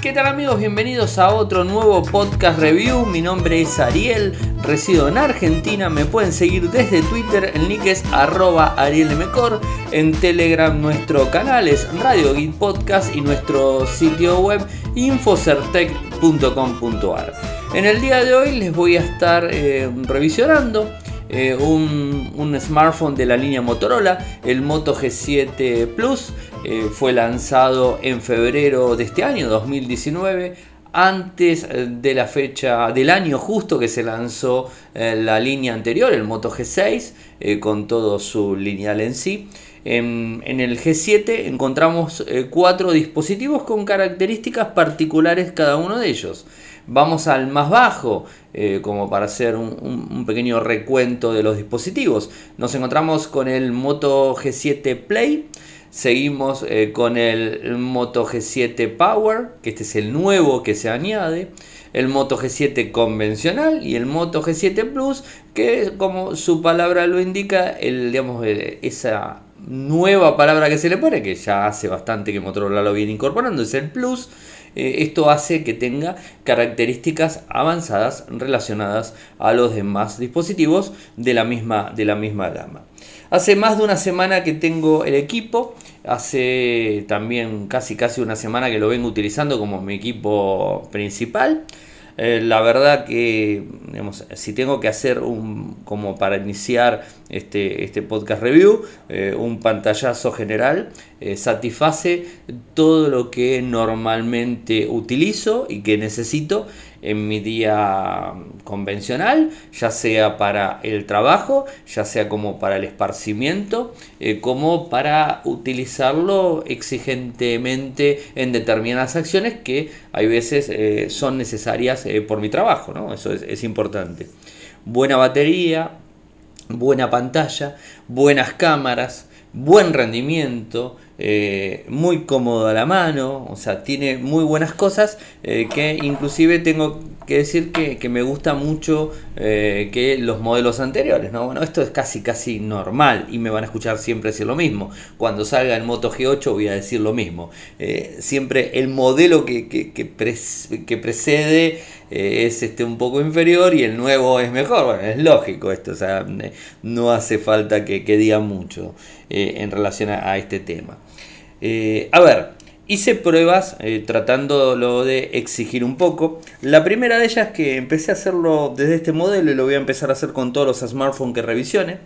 ¿Qué tal amigos? Bienvenidos a otro nuevo podcast review. Mi nombre es Ariel, resido en Argentina. Me pueden seguir desde Twitter, el nick es arroba arielmcor. En Telegram nuestro canal es Radio Git Podcast y nuestro sitio web infocertec.com.ar. En el día de hoy les voy a estar eh, revisionando eh, un, smartphone de la línea Motorola, el Moto G7 Plus. Eh, fue lanzado en febrero de este año, 2019, antes eh, de la fecha del año justo que se lanzó la línea anterior, el Moto G6, con todo su lineal en sí. En, en el G7 encontramos cuatro dispositivos con características particulares cada uno de ellos. Vamos al más bajo, eh, como para hacer un, pequeño recuento de los dispositivos. Nos encontramos con el Moto G7 Play. Seguimos eh, con el Moto G7 Power, que este es el nuevo que se añade. El Moto G7 convencional y el Moto G7 Plus, que como su palabra lo indica, el, digamos, esa nueva palabra que se le pone, que ya hace bastante que Motorola lo viene incorporando, es el Plus. Eh, esto hace que tenga características avanzadas relacionadas a los demás dispositivos de la misma, de la misma gama. Hace más de una semana que tengo el equipo, hace también casi casi una semana que lo vengo utilizando como mi equipo principal. Eh, la verdad que, si tengo que hacer un, como para iniciar este, este podcast review, eh, un pantallazo general, eh, satisface todo lo que normalmente utilizo y que necesito en mi día convencional, ya sea para el trabajo, ya sea como para el esparcimiento, eh, como para utilizarlo exigentemente en determinadas acciones que hay veces eh, son necesarias eh, por mi trabajo, ¿no? Eso es, es importante. Buena batería, buena pantalla, buenas cámaras, buen rendimiento, eh, muy cómodo a la mano, o sea, tiene muy buenas cosas eh, que inclusive tengo que decir que, me gusta mucho eh, que los modelos anteriores, ¿no? Bueno, esto es casi casi normal y me van a escuchar siempre decir lo mismo. Cuando salga el Moto G8 voy a decir lo mismo. siempre el modelo que, que, precede es este un poco inferior y el nuevo es mejor. Bueno, es lógico esto, o sea, no hace falta que, diga mucho en relación a este tema. Eh, a ver, hice pruebas eh, tratándolo de exigir un poco. La primera de ellas que empecé a hacerlo desde este modelo y lo voy a empezar a hacer con todos los smartphones que revisione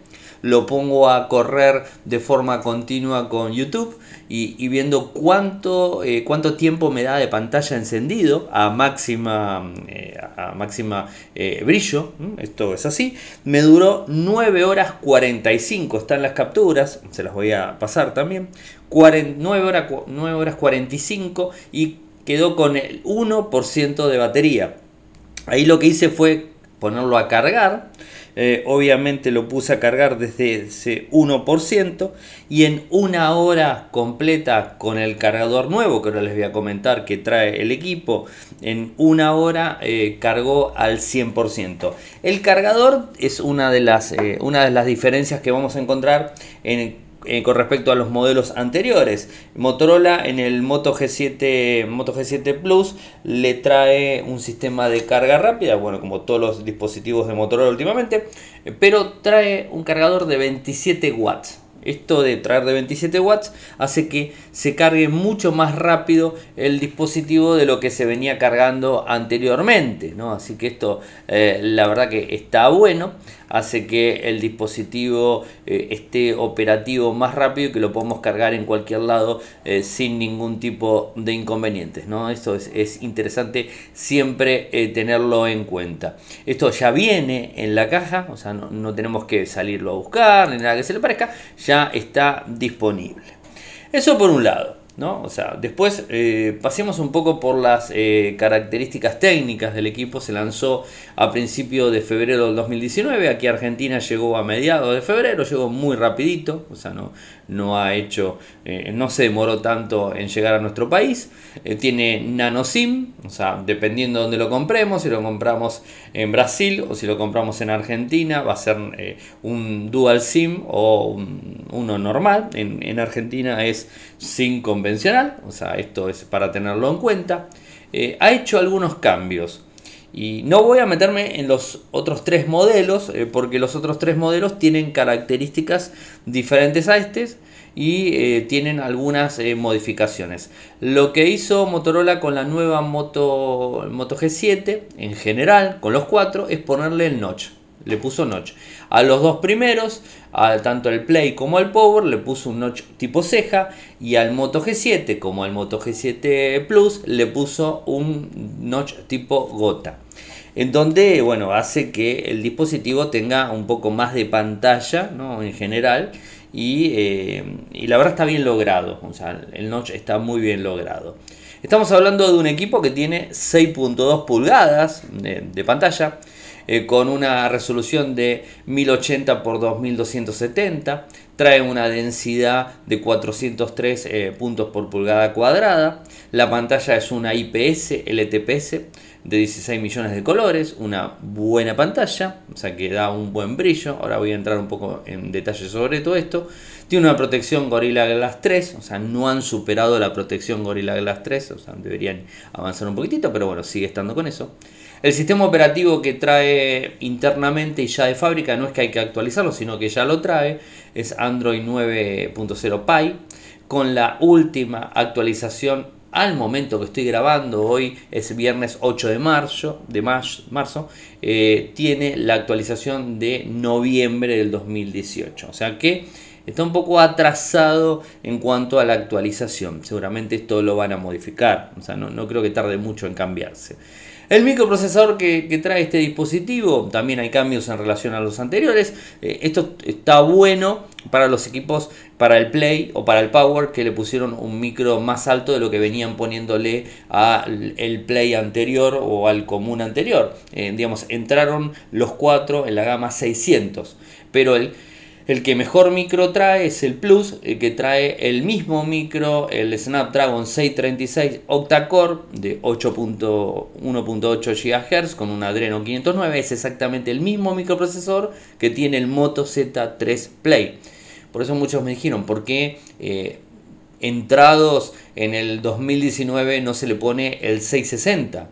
lo pongo a correr de forma continua con YouTube y, viendo cuánto, eh, cuánto tiempo me da de pantalla encendido a máxima, eh, a máxima eh, brillo. Esto es así. Me duró 9 horas 45. Están las capturas, se las voy a pasar también. 9, horas, 9 horas 45 y quedó con el 1% de batería. Ahí lo que hice fue ponerlo a cargar eh, obviamente lo puse a cargar desde ese 1% y en una hora completa con el cargador nuevo que ahora les voy a comentar que trae el equipo, en una hora eh, cargó al 100%. El cargador es una de, las, eh, una de las diferencias que vamos a encontrar en eh, con respecto a los modelos anteriores. Motorola en el Moto G7, Moto G7 Plus le trae un sistema de carga rápida, bueno, como todos los dispositivos de Motorola últimamente, pero trae un cargador de 27 watts. Esto de traer de 27 watts hace que se cargue mucho más rápido el dispositivo de lo que se venía cargando anteriormente. ¿no? Así que esto eh, la verdad que está bueno hace que el dispositivo eh, esté operativo más rápido y que lo podamos cargar en cualquier lado eh, sin ningún tipo de inconvenientes. ¿no? Esto es, interesante siempre eh, tenerlo en cuenta. Esto ya viene en la caja, o sea, no, no tenemos que salirlo a buscar ni nada que se le parezca, ya está disponible. Eso por un lado. O sea, después eh, pasemos un poco por las eh, características técnicas del equipo. Se lanzó a principios de febrero del 2019. Aquí Argentina llegó a mediados de febrero, llegó muy rapidito, o sea, no, no ha hecho, eh, no se demoró tanto en llegar a nuestro país. tiene nano SIM, o sea, dependiendo de dónde lo compremos, si lo compramos en Brasil o si lo compramos en Argentina, va a ser un dual SIM o uno normal. En, en Argentina es sin convencional, o sea, esto es para tenerlo en cuenta. eh, ha hecho algunos cambios. Y no voy a meterme en los otros tres modelos, eh, porque los otros tres modelos tienen características diferentes a este y eh, tienen algunas modificaciones. Lo que hizo Motorola con la nueva Moto, Moto G7, en general, con los cuatro, es ponerle el notch. Le puso notch. A los dos primeros, tanto el Play como al Power, le puso un notch tipo ceja. Y al Moto G7 como al Moto G7 Plus, le puso un notch tipo gota. En donde, bueno, hace que el dispositivo tenga un poco más de pantalla, ¿no? En general. Y, eh, la verdad está bien logrado. O sea, el notch está muy bien logrado. Estamos hablando de un equipo que tiene 6.2 pulgadas de pantalla eh, con una resolución de 1080 x 2270, trae una densidad de 403 eh, puntos por pulgada cuadrada, la pantalla es una IPS LTPS de 16 millones de colores, una buena pantalla, o sea que da un buen brillo, ahora voy a entrar un poco en detalle sobre todo esto, tiene una protección Gorilla Glass 3, o sea, no han superado la protección Gorilla Glass 3, o sea, deberían avanzar un poquitito, pero bueno, sigue estando con eso. El sistema operativo que trae internamente y ya de fábrica no es que hay que actualizarlo, sino que ya lo trae, es Android 9.0 Pie, con la última actualización al momento que estoy grabando, hoy es viernes 8 de marzo, de marzo eh, tiene la actualización de noviembre del 2018. O sea que está un poco atrasado en cuanto a la actualización. Seguramente esto lo van a modificar. O sea, no, no creo que tarde mucho en cambiarse. El microprocesador que, trae este dispositivo, también hay cambios en relación a los anteriores. Eh, esto está bueno para los equipos, para el Play o para el Power, que le pusieron un micro más alto de lo que venían poniéndole al Play anterior o al común anterior. Eh, digamos, entraron los cuatro en la gama 600, pero el el que mejor micro trae es el Plus, el que trae el mismo micro, el Snapdragon 636 octa-core de 8.1.8 GHz con un Adreno 509. Es exactamente el mismo microprocesor que tiene el Moto Z3 Play. Por eso muchos me dijeron, ¿por qué eh, entrados en el 2019 no se le pone el 660?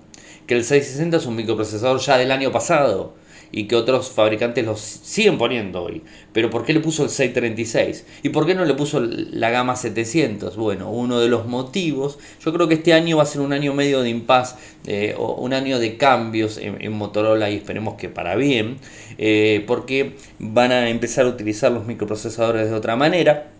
Que el 660 es un microprocesador ya del año pasado y que otros fabricantes los siguen poniendo hoy. Pero ¿por qué le puso el 636? ¿Y por qué no le puso la gama 700? Bueno, uno de los motivos, yo creo que este año va a ser un año medio de impas, eh, o un año de cambios en, Motorola y esperemos que para bien, eh, porque van a empezar a utilizar los microprocesadores de otra manera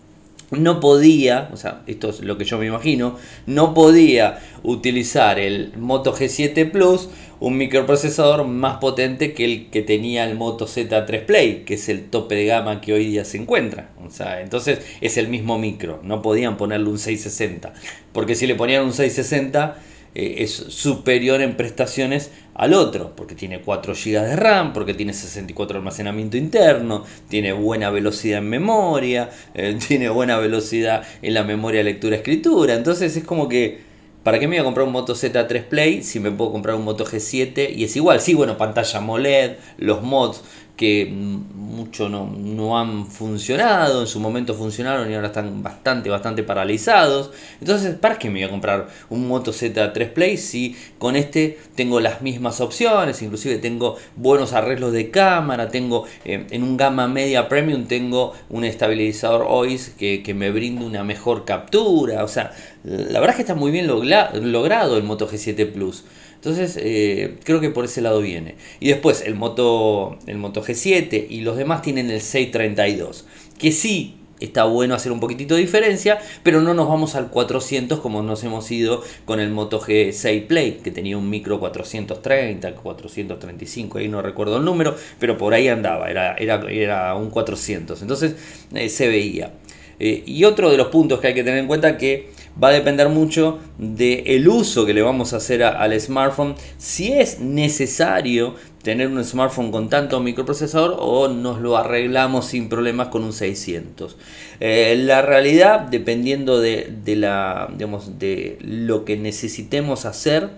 no podía, o sea, esto es lo que yo me imagino, no podía utilizar el Moto G7 Plus un microprocesador más potente que el que tenía el Moto Z3 Play, que es el tope de gama que hoy día se encuentra. O sea, entonces es el mismo micro, no podían ponerle un 660, porque si le ponían un 660 eh, es superior en prestaciones al otro, porque tiene 4 GB de RAM, porque tiene 64 de almacenamiento interno, tiene buena velocidad en memoria, eh, tiene buena velocidad en la memoria lectura-escritura, entonces es como que... ¿Para qué me voy a comprar un Moto Z3 Play si me puedo comprar un Moto G7? Y es igual, sí, bueno, pantalla AMOLED, los mods, que mucho no, han funcionado, en su momento funcionaron y ahora están bastante, bastante paralizados. Entonces, ¿para qué me voy a comprar un Moto Z3 Play si con este tengo las mismas opciones? Inclusive tengo buenos arreglos de cámara, tengo eh, en un gama media premium tengo un estabilizador OIS que, que me brinda una mejor captura. O sea, la verdad es que está muy bien logrado el Moto G7 Plus. Entonces, eh, creo que por ese lado viene. Y después, el Moto, el Moto G7 y los demás tienen el 632, que sí está bueno hacer un poquitito de diferencia, pero no nos vamos al 400 como nos hemos ido con el Moto G6 Play, que tenía un micro 430, 435, ahí no recuerdo el número, pero por ahí andaba, era, era, era un 400, entonces eh, se veía. Eh, y otro de los puntos que hay que tener en cuenta que va a depender mucho del uso que le vamos a hacer al smartphone, si es necesario tener un smartphone con tanto microprocesador o nos lo arreglamos sin problemas con un 600. Eh, la realidad, dependiendo de, la, de lo que necesitemos hacer,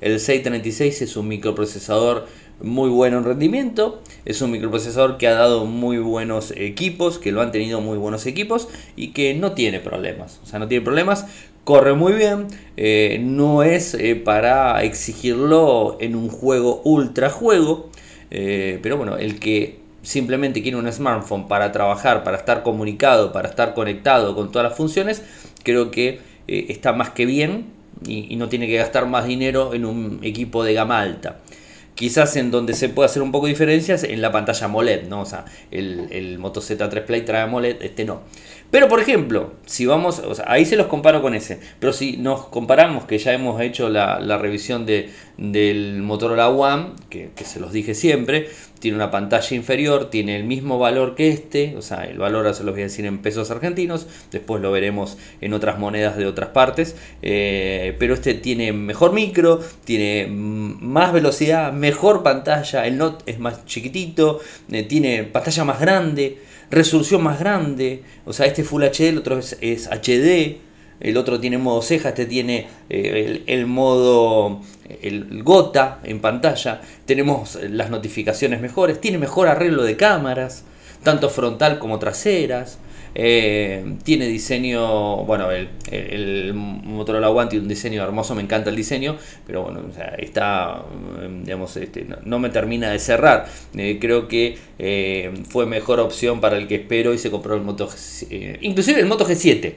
el 636 es un microprocesador muy bueno en rendimiento. Es un microprocesador que ha dado muy buenos equipos, que lo han tenido muy buenos equipos y que no tiene problemas. O sea, no tiene problemas corre muy bien, eh, no es eh, para exigirlo en un juego ultra juego, eh, pero bueno, el que simplemente quiere un smartphone para trabajar, para estar comunicado, para estar conectado con todas las funciones, creo que está más que bien y, y no tiene que gastar más dinero en un equipo de gama alta. Quizás en donde se puede hacer un poco de diferencias en la pantalla AMOLED, ¿no? O sea, el, el Moto Z3 Play trae AMOLED, este no. Pero por ejemplo, si vamos, ahí se los comparo con ese. Pero si nos comparamos, que ya hemos hecho la, revisión de, del Motorola One, que, se los dije siempre, tiene una pantalla inferior, tiene el mismo valor que este, o sea, el valor se los voy a decir en pesos argentinos, después lo veremos en otras monedas de otras partes, eh, pero este tiene mejor micro, tiene más velocidad, mejor pantalla, el Note es más chiquitito, eh, tiene pantalla más grande resolución más grande. O sea, este Full HD, el otro es, HD. El otro tiene modo ceja, este tiene eh, el, modo el gota en pantalla. Tenemos las notificaciones mejores. Tiene mejor arreglo de cámaras, tanto frontal como traseras. Eh, tiene diseño, bueno, el, el, Motorola One tiene un diseño hermoso, me encanta el diseño, pero bueno, está, mm, digamos, este, no, me termina de cerrar. Eh, creo que eh, fue mejor opción para el que espero y se compró el Moto, inclusive el Moto G7.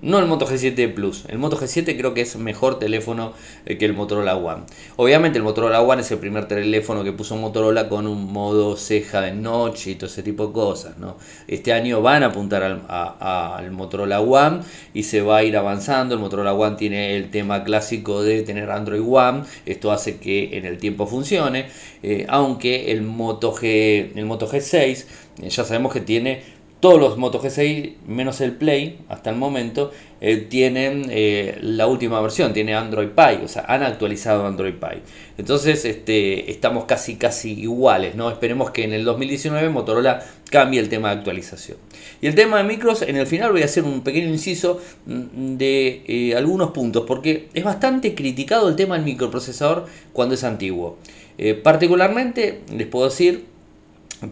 No el Moto G7 Plus. El Moto G7 creo que es mejor teléfono eh, que el Motorola One. Obviamente el Motorola One es el primer teléfono que puso Motorola con un modo ceja de noche y todo ese tipo de cosas. ¿no? Este año van a apuntar al, Motorola One y se va a ir avanzando. El Motorola One tiene el tema clásico de tener Android One. Esto hace que en el tiempo funcione. Eh, aunque el Moto, G, el Moto G6 eh, ya sabemos que tiene todos los Moto G6 menos el Play hasta el momento eh, tienen eh, la última versión, tiene Android Pie, o sea, han actualizado Android Pie. Entonces este, estamos casi casi iguales, ¿no? Esperemos que en el 2019 Motorola cambie el tema de actualización. Y el tema de micros, en el final voy a hacer un pequeño inciso mm, de eh, algunos puntos, porque es bastante criticado el tema del microprocesador cuando es antiguo. particularmente, les puedo decir,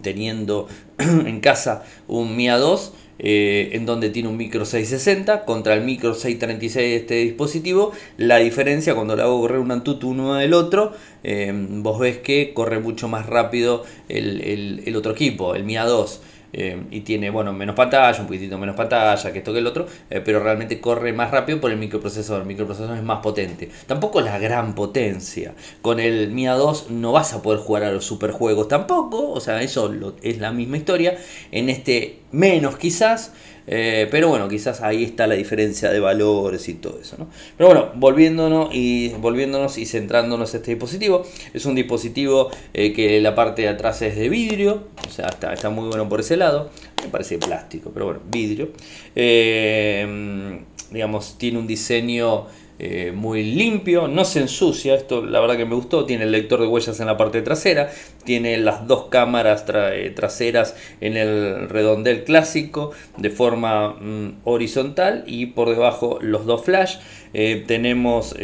teniendo en casa un MIA 2 eh, en donde tiene un micro 660 contra el micro 636 de este dispositivo. La diferencia cuando le hago correr un Antutu uno del otro, eh, vos ves que corre mucho más rápido el, el otro equipo, el MIA 2. Eh, y tiene, bueno, menos pantalla, un poquitito menos pantalla que esto que el otro, eh, pero realmente corre más rápido por el microprocesador. El microprocesador es más potente. Tampoco la gran potencia. Con el Mia 2 no vas a poder jugar a los superjuegos tampoco, o sea, eso es la misma historia. En este menos quizás, eh, pero bueno, quizás ahí está la diferencia de valores y todo eso. ¿no? Pero bueno, volviéndonos y, volviéndonos y centrándonos en este dispositivo, es un dispositivo eh, que la parte de atrás es de vidrio, o sea, está, está muy bueno por ese lado. Me parece plástico, pero bueno, vidrio. Eh, digamos, tiene un diseño eh, muy limpio, no se ensucia, esto la verdad que me gustó, tiene el lector de huellas en la parte trasera, tiene las dos cámaras eh, traseras en el redondel clásico de forma mm, horizontal y por debajo los dos flash. Eh, tenemos,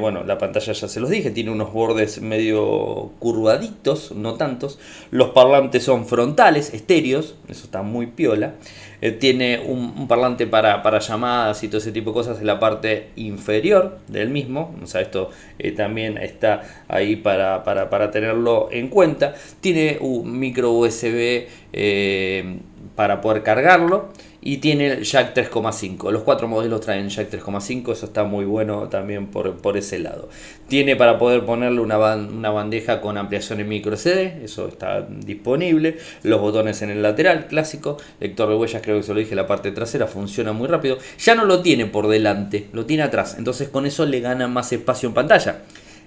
bueno, la pantalla ya se los dije, tiene unos bordes medio curvaditos, no tantos. Los parlantes son frontales, estéreos, eso está muy piola. Eh, tiene un, parlante para, llamadas y todo ese tipo de cosas en la parte inferior del mismo. O sea, esto eh, también está ahí para, tenerlo en cuenta. Tiene un micro USB eh, para poder cargarlo y tiene jack 3,5. Los cuatro modelos traen jack 3,5, eso está muy bueno también por, por ese lado. Tiene para poder ponerle una, una, bandeja con ampliación en micro SD, eso está disponible. Los botones en el lateral, clásico. Lector de huellas, creo que se lo dije, la parte trasera funciona muy rápido. Ya no lo tiene por delante, lo tiene atrás, entonces con eso le gana más espacio en pantalla.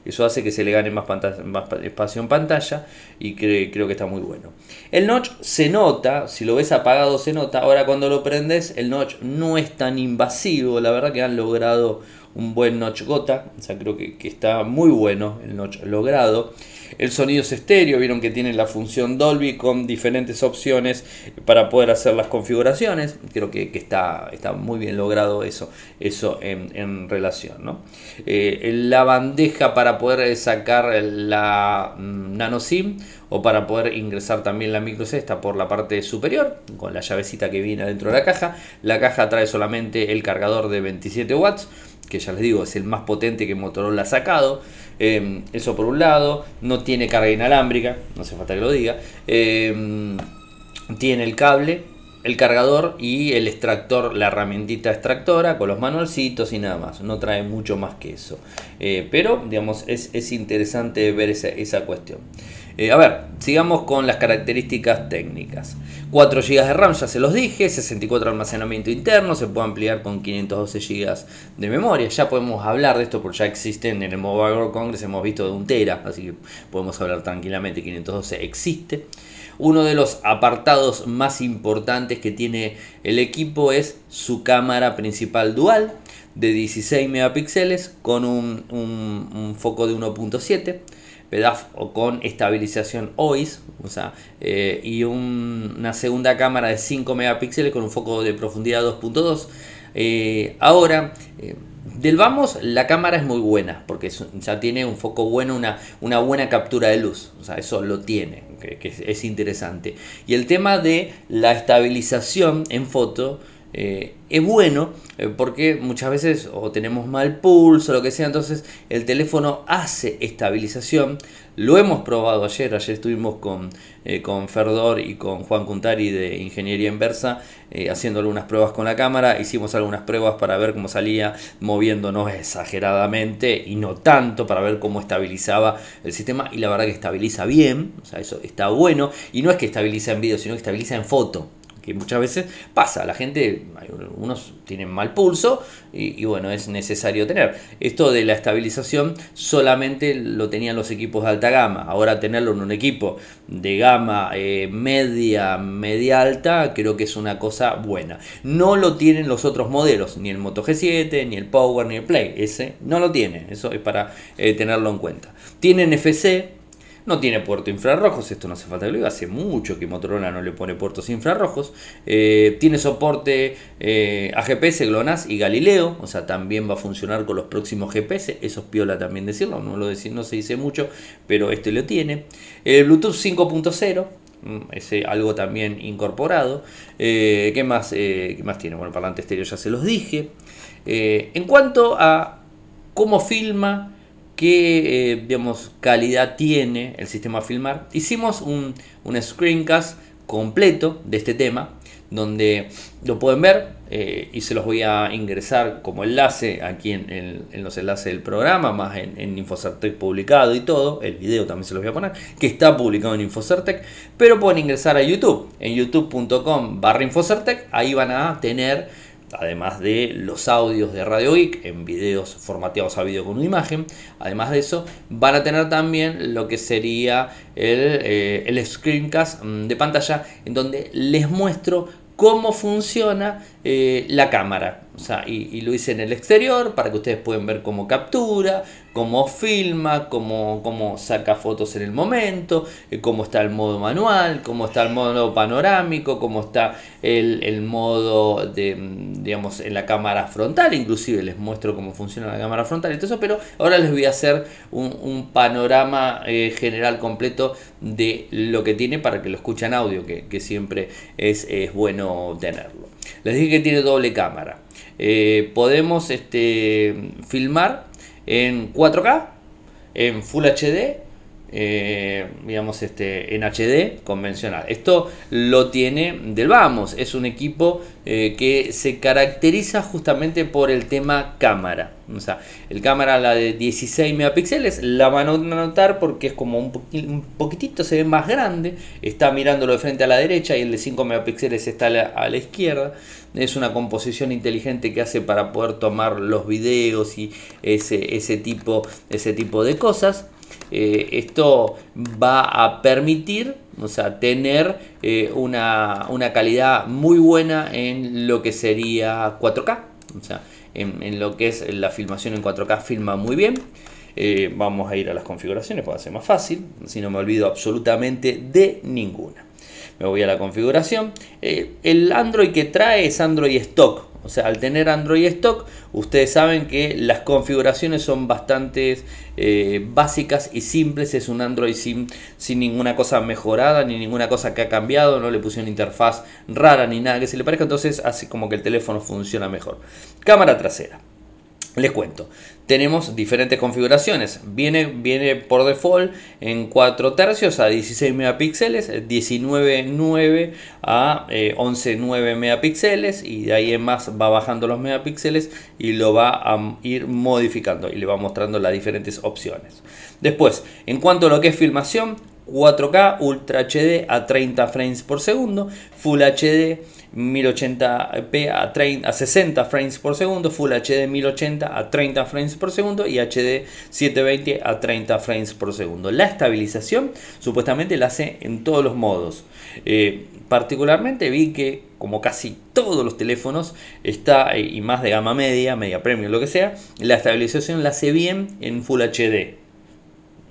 Eso hace que se le gane más, espacio en pantalla y creo que está muy bueno. El notch se nota, si lo ves apagado se nota. Ahora cuando lo prendes, el notch no es tan invasivo. La verdad que han logrado un buen notch gota, o sea, creo que, está muy bueno el notch logrado. El sonido es estéreo, vieron que tiene la función Dolby con diferentes opciones para poder hacer las configuraciones. Creo que, está, está, muy bien logrado eso, eso en, relación. ¿no? Eh, la bandeja para poder sacar la mm, nano SIM o para poder ingresar también la micro C está por la parte superior con la llavecita que viene dentro de la caja. La caja trae solamente el cargador de 27 watts que ya les digo es el más potente que Motorola ha sacado. Em, eso por un lado, no tiene carga inalámbrica, no hace falta que lo diga. Em, tiene el cable, el cargador y el extractor, la herramientita extractora con los manualcitos y nada más. No trae mucho más que eso. Eh, pero, digamos, es, interesante ver esa cuestión. Eh, a ver, sigamos con las características técnicas. 4 GB de RAM, ya se los dije, 64 de almacenamiento interno, se puede ampliar con 512 GB de memoria. Ya podemos hablar de esto porque ya existen en el Mobile World Congress, hemos visto de un tera, así que podemos hablar tranquilamente. 512 existe. Uno de los apartados más importantes que tiene el equipo es su cámara principal dual de 16 megapíxeles con un, un foco de 1.7 o con estabilización OIS, o sea, eh, y una segunda cámara de 5 megapíxeles con un foco de profundidad 2.2. Eh, ahora, eh, del vamos, la cámara es muy buena, porque ya tiene un foco bueno, una, una buena captura de luz, o sea, eso lo tiene, que, es, interesante. Y el tema de la estabilización en foto, es bueno porque muchas veces o tenemos mal pulso lo que sea, entonces el teléfono hace estabilización. Lo hemos probado ayer, ayer estuvimos con, eh, con Ferdor y con Juan Cuntari de Ingeniería Inversa eh, haciendo algunas pruebas con la cámara, hicimos algunas pruebas para ver cómo salía moviéndonos exageradamente y no tanto para ver cómo estabilizaba el sistema. Y la verdad que estabiliza bien, o sea, eso está bueno. Y no es que estabiliza en vídeo, sino que estabiliza en foto que muchas veces pasa, la gente, algunos tienen mal pulso y, bueno, es necesario tener. Esto de la estabilización solamente lo tenían los equipos de alta gama, ahora tenerlo en un equipo de gama eh, media, media alta, creo que es una cosa buena. No lo tienen los otros modelos, ni el Moto G7, ni el Power, ni el Play, ese no lo tiene, eso es para eh, tenerlo en cuenta. Tienen FC, no tiene puerto infrarrojos, esto no hace falta que lo diga, hace mucho que Motorola no le pone puertos infrarrojos. Eh, tiene soporte eh, a GPS, GLONASS y Galileo, o sea, también va a funcionar con los próximos GPS, eso es piola también decirlo, no, lo no se dice mucho, pero este lo tiene. El Bluetooth 5.0, mm, ese algo también incorporado. Eh, ¿qué, más, ¿Qué más tiene? Bueno, parlante estéreo ya se los dije. en cuanto a cómo filma qué eh, calidad tiene el sistema Filmar. Hicimos un, un, screencast completo de este tema, donde lo pueden ver eh, y se los voy a ingresar como enlace aquí en, los enlaces del programa, más en, en Infocertec publicado y todo. El video también se los voy a poner, que está publicado en Infocertec, pero pueden ingresar a YouTube, en youtube.com barra Infocertec, ahí van a tener además de los audios de Radio Geek en videos formateados a vídeo con una imagen, además de eso van a tener también lo que sería el, eh, el screencast mm, de pantalla en donde les muestro cómo funciona eh, la cámara. O sea, y, lo hice en el exterior para que ustedes puedan ver cómo captura, cómo filma, cómo, cómo saca fotos en el momento, eh, cómo está el modo manual, cómo está el modo panorámico, cómo está el, modo de, digamos, en la cámara frontal. Inclusive les muestro cómo funciona la cámara frontal y todo eso, pero ahora les voy a hacer un, panorama eh, general completo de lo que tiene para que lo escuchen audio, que, que siempre es, es bueno tenerlo. Les dije que tiene doble cámara. Eh, podemos este, filmar en 4K, en Full HD, eh, digamos este, en HD convencional. Esto lo tiene del Vamos, es un equipo eh, que se caracteriza justamente por el tema cámara. O sea, el cámara, la de 16 megapíxeles, la van a notar porque es como un, poquitito, se ve más grande. Está mirándolo de frente a la derecha y el de 5 megapíxeles está a la, izquierda. Es una composición inteligente que hace para poder tomar los videos y ese, ese, tipo, ese tipo de cosas. Eh, esto va a permitir o sea, tener eh, una, una calidad muy buena en lo que sería 4K. O sea, en, lo que es la filmación en 4K, filma muy bien. Eh, vamos a ir a las configuraciones para ser más fácil, si no me olvido absolutamente de ninguna. Me voy a la configuración. Eh, el Android que trae es Android Stock, o sea, al tener Android Stock, ustedes saben que las configuraciones son bastante eh, básicas y simples. Es un Android sin, sin ninguna cosa mejorada, ni ninguna cosa que ha cambiado. No le pusieron interfaz rara ni nada que se le parezca. Entonces hace como que el teléfono funciona mejor. Cámara trasera. Les cuento, tenemos diferentes configuraciones. Viene, viene por default en 4 tercios a 16 megapíxeles, 19.9 a 11.9 eh, megapíxeles y de ahí en más va bajando los megapíxeles y lo va a ir modificando y le va mostrando las diferentes opciones. Después, en cuanto a lo que es filmación, 4K Ultra HD a 30 frames por segundo, Full HD 1080p a, 30, a 60 frames por segundo, Full HD 1080 a 30 frames por segundo y HD 720 a 30 frames por segundo. La estabilización supuestamente la hace en todos los modos. Eh, particularmente vi que como casi todos los teléfonos está eh, y más de gama media, media premium, lo que sea, la estabilización la hace bien en Full HD.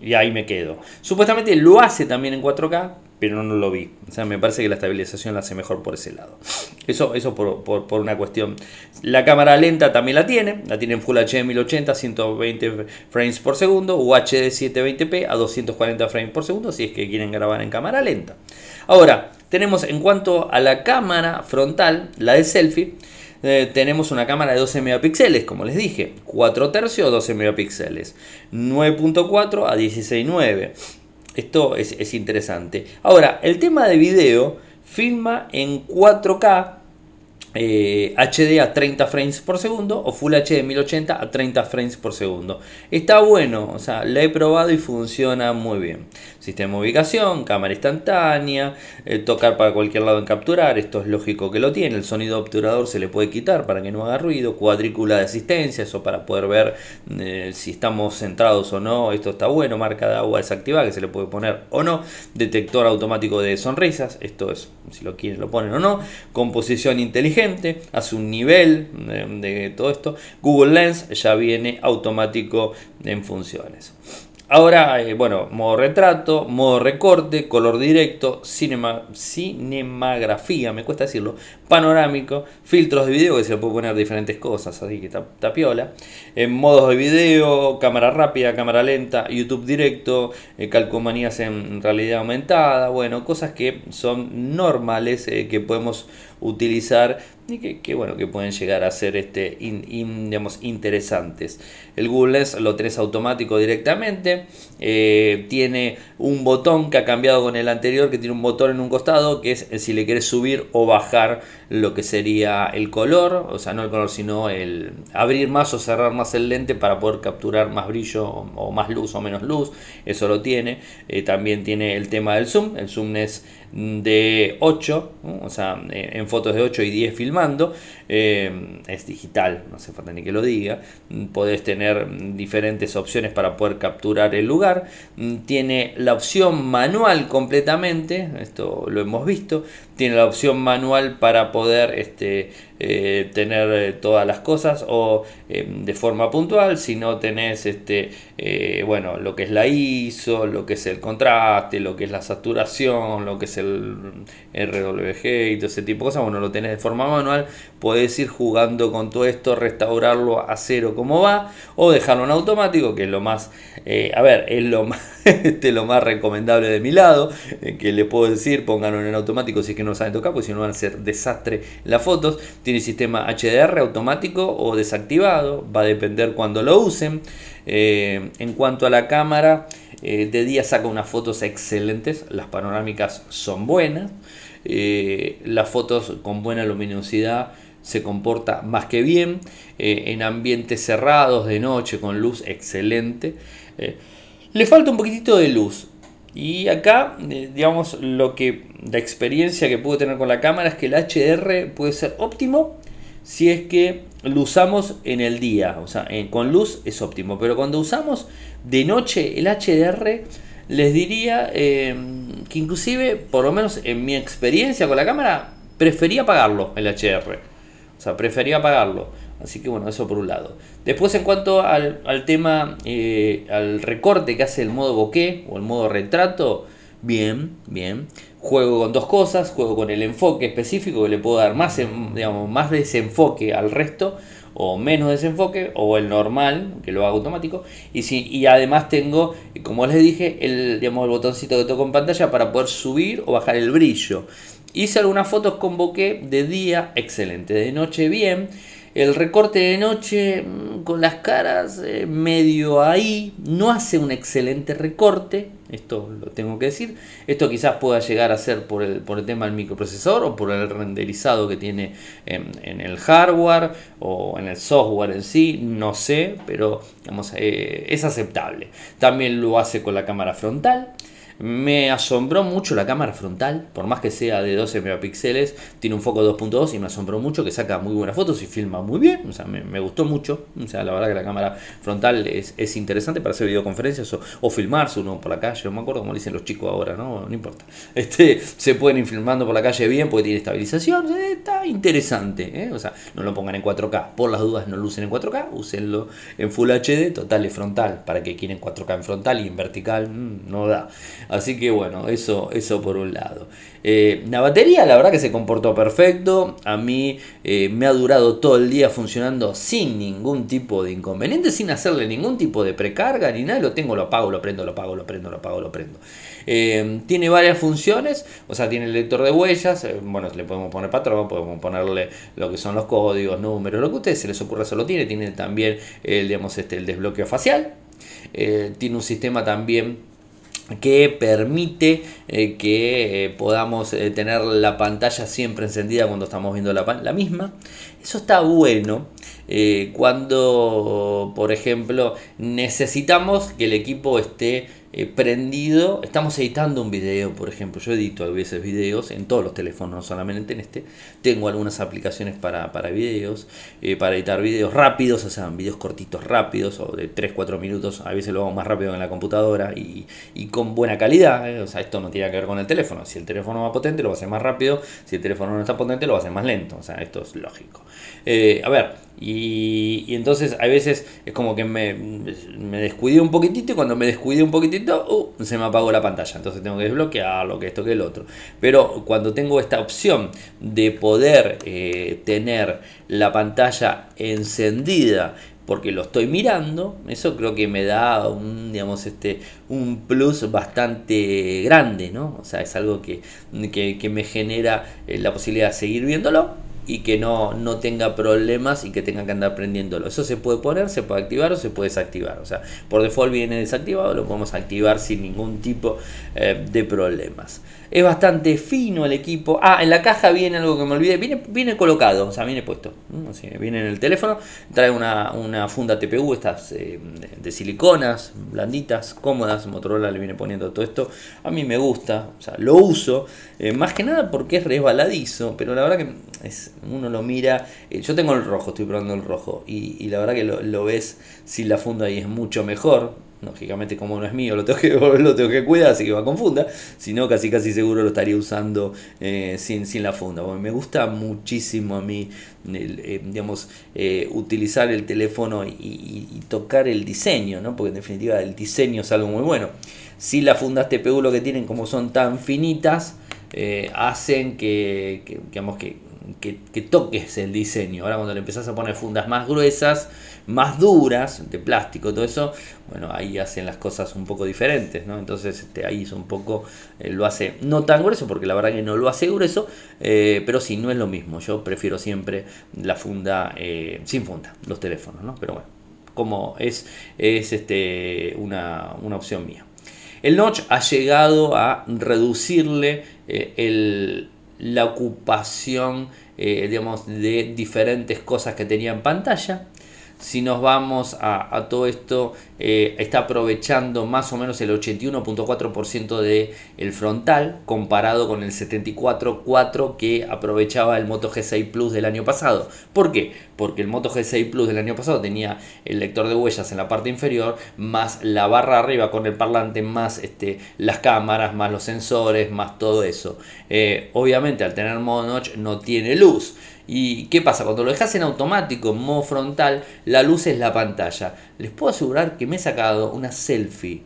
Y ahí me quedo. Supuestamente lo hace también en 4K, pero no lo vi. O sea, me parece que la estabilización la hace mejor por ese lado. Eso, eso por, una cuestión. La cámara lenta también la tiene, la tiene en Full HD 1080, 120 frames por segundo, UHD 720p a 240 frames por segundo, si es que quieren grabar en cámara lenta. Ahora, tenemos en cuanto a la cámara frontal, la de selfie, eh, tenemos una cámara de 12 megapíxeles, como les dije, 4 tercios, 12 megapíxeles, 9.4 a 16.9 esto es, interesante. Ahora, el tema de video filma en 4K HD eh, a 30 frames por segundo o Full HD 1080 a 30 frames por segundo. Está bueno, o sea, lo he probado y funciona muy bien. Sistema de ubicación, cámara instantánea, eh, tocar para cualquier lado en capturar, esto es lógico que lo tiene. El sonido obturador se le puede quitar para que no haga ruido, cuadrícula de asistencia, eso para poder ver eh, si estamos centrados o no. Esto está bueno, marca de agua desactivada que se le puede poner o no. Detector automático de sonrisas, esto es si lo quieren lo ponen o no. Composición inteligente hace un nivel de, todo esto. Google Lens ya viene automático en funciones. Ahora, eh, bueno, modo retrato, modo recorte, color directo, cinema, cinematografía, me cuesta decirlo, panorámico, filtros de video que se le puede poner diferentes cosas, así que está, piola. En modos de video, cámara rápida, cámara lenta, YouTube directo, eh, calcomanías en realidad aumentada, bueno, cosas que son normales eh, que podemos utilizar y que, bueno que pueden llegar a ser este digamos, interesantes. El Google Lens lo tenés automático directamente eh, tiene un botón que ha cambiado con el anterior que tiene un botón en un costado que es si le quieres subir o bajar lo que sería el color o sea no el color sino el abrir más o cerrar más el lente para poder capturar más brillo o, más luz o menos luz. Eso lo tiene. Eh, también tiene el tema del zoom. El zoom es de 8, o sea, eh, en fotos de 8 y 10 filmando, eh, es digital, no hace falta ni que lo diga, podés tener diferentes opciones para poder capturar el lugar, tiene la opción manual completamente, esto lo hemos visto, tiene la opción manual para poder este, eh, tener eh, todas las cosas o eh, de forma puntual si no tenés este bueno lo que es la ISO lo que es el contraste lo que es la saturación lo que es el RWG y todo ese tipo de cosas bueno lo tenés de forma manual podés ir jugando con todo esto restaurarlo a cero como va o dejarlo en automático que es lo más a ver es lo más este, lo más recomendable de mi lado que les puedo decir pónganlo en automático si es que no saben tocar porque si no van a ser desastre las fotos tiene sistema HDR automático o desactivado, va a depender cuando lo usen. Eh, en cuanto a la cámara, eh, de día saca unas fotos excelentes, las panorámicas son buenas, eh, las fotos con buena luminosidad se comporta más que bien, en ambientes cerrados de noche con luz excelente. le falta un poquitito de luz, y acá, eh, digamos, lo que la experiencia que puedo tener con la cámara es que el HDR puede ser óptimo si es que lo usamos en el día, o sea, con luz es óptimo, pero cuando usamos de noche el HDR, les diría em, que inclusive, por lo menos en mi experiencia con la cámara, prefería apagarlo el HDR, o sea, prefería apagarlo. Así que bueno, eso por un lado. Después en cuanto al, tema, eh, al recorte que hace el modo bokeh o el modo retrato, bien, bien. Juego con dos cosas, juego con el enfoque específico que le puedo dar más, digamos, más desenfoque al resto o menos desenfoque o el normal que lo hago automático y, y además tengo como les dije el, digamos, el botoncito que toco en pantalla para poder subir o bajar el brillo hice algunas fotos con bokeh de día excelente de noche bien el recorte de noche mm, con las caras eh, medio ahí, no hace un excelente recorte, esto lo tengo que decir. Esto quizás pueda llegar a ser por el, por el tema del microprocesador o por el renderizado que tiene en, el hardware o en el software en sí, no sé, pero eh, es aceptable. También lo hace con la cámara frontal. Me asombró mucho la cámara frontal, por más que sea de 12 megapíxeles, tiene un foco 2.2 y me asombró mucho que saca muy buenas fotos y filma muy bien, o sea, me, gustó mucho, o sea, la verdad que la cámara frontal es, interesante para hacer videoconferencias o, o, filmarse uno por la calle, no me acuerdo cómo dicen los chicos ahora, no, no importa. Este, se pueden ir filmando por la calle bien porque tiene estabilización, está interesante, ¿eh? o sea, no lo pongan en 4K, por las dudas no lo usen en 4K, úsenlo en Full HD, total y frontal, para que quieren 4K en frontal y en vertical, mm, no da. Así que bueno, eso, eso por un lado. Eh, la batería la verdad que se comportó perfecto. A mí eh, me ha durado todo el día funcionando sin ningún tipo de inconveniente, sin hacerle ningún tipo de precarga ni nada. Lo tengo, lo apago, lo prendo, lo apago, lo prendo, lo apago, lo prendo. Eh, tiene varias funciones, o sea, tiene el lector de huellas. bueno, le podemos poner patrón, podemos ponerle lo que son los códigos, números, lo que a ustedes se les ocurra, solo tiene. Tiene también digamos, este, el desbloqueo facial. tiene un sistema también que permite eh, que eh, podamos eh, tener la pantalla siempre encendida cuando estamos viendo la, la misma. Eso está bueno cuando, por ejemplo, necesitamos que el equipo esté eh, prendido, estamos editando un video, por ejemplo, yo edito a veces videos en todos los teléfonos, no solamente en este, tengo algunas aplicaciones para, para videos, eh, para editar videos rápidos, o sea, videos cortitos rápidos, o de 3-4 minutos, a veces lo hago más rápido en la computadora y, con buena calidad, eh, o sea, esto no tiene que ver con el teléfono, si el teléfono va potente lo va a hacer más rápido, si el teléfono no está potente lo va a hacer más lento, o sea, esto es lógico. a ver, y, entonces a veces es como que me, me descuidé un poquitito y cuando me descuidé un poquitito uh, se me apagó la pantalla. Entonces tengo que desbloquearlo, que esto, que el otro. Pero cuando tengo esta opción de poder eh, tener la pantalla encendida porque lo estoy mirando, eso creo que me da un, digamos, este, un plus bastante grande, ¿no? O sea, es algo que, que me genera eh, la posibilidad de seguir viéndolo y que no, no tenga problemas y que tenga que andar prendiéndolo. Eso se puede poner, se puede activar o se puede desactivar. O sea, por default viene desactivado, lo podemos activar sin ningún tipo eh, de problemas. Es bastante fino el equipo. Ah, en la caja viene algo que me olvidé. Viene, viene colocado, o sea, viene puesto. viene en el teléfono. Trae una, funda TPU, estas eh, de siliconas, blanditas, cómodas. Motorola le viene poniendo todo esto. A mí me gusta, o sea, lo uso. Eh, más que nada porque es resbaladizo, pero la verdad que es, uno lo mira. Eh, yo tengo el rojo, estoy probando el rojo. Y, la verdad que lo, lo ves si la funda ahí es mucho mejor lógicamente como no es mío, lo tengo que, lo tengo que cuidar, así que va con funda, si no casi casi seguro lo estaría usando eh, sin, sin la funda. me gusta muchísimo a mí, eh, digamos, eh, utilizar el teléfono y, tocar el diseño, ¿no? porque en definitiva el diseño es algo muy bueno. Si las fundas TPU lo que tienen como son tan finitas, hacen que digamos, que, que, toques el diseño. Ahora cuando le empezás a poner fundas más gruesas, más duras, de plástico, todo eso, bueno, ahí hacen las cosas un poco diferentes, ¿no? Entonces este, ahí es un poco, eh, lo hace no tan grueso, porque la verdad que no lo hace grueso, eh, pero sí, no es lo mismo. Yo prefiero siempre la funda eh, sin funda, los teléfonos, ¿no? Pero bueno, como es, es este, una, una opción mía. El notch ha llegado a reducirle el, la ocupación digamos, de diferentes cosas que tenía en pantalla si nos vamos a, todo esto, eh, está aprovechando más o menos el 81.4% del el frontal comparado con el 74.4% que aprovechaba el Moto G6 Plus del año pasado. ¿Por qué? Porque el Moto G6 Plus del año pasado tenía el lector de huellas en la parte inferior, más la barra arriba con el parlante, más este, las cámaras, más los sensores, más todo eso. Eh, obviamente al tener modo notch no tiene luz ¿Y qué pasa? Cuando lo dejas en automático, en modo frontal, la luz es la pantalla. Les puedo asegurar que me he sacado una selfie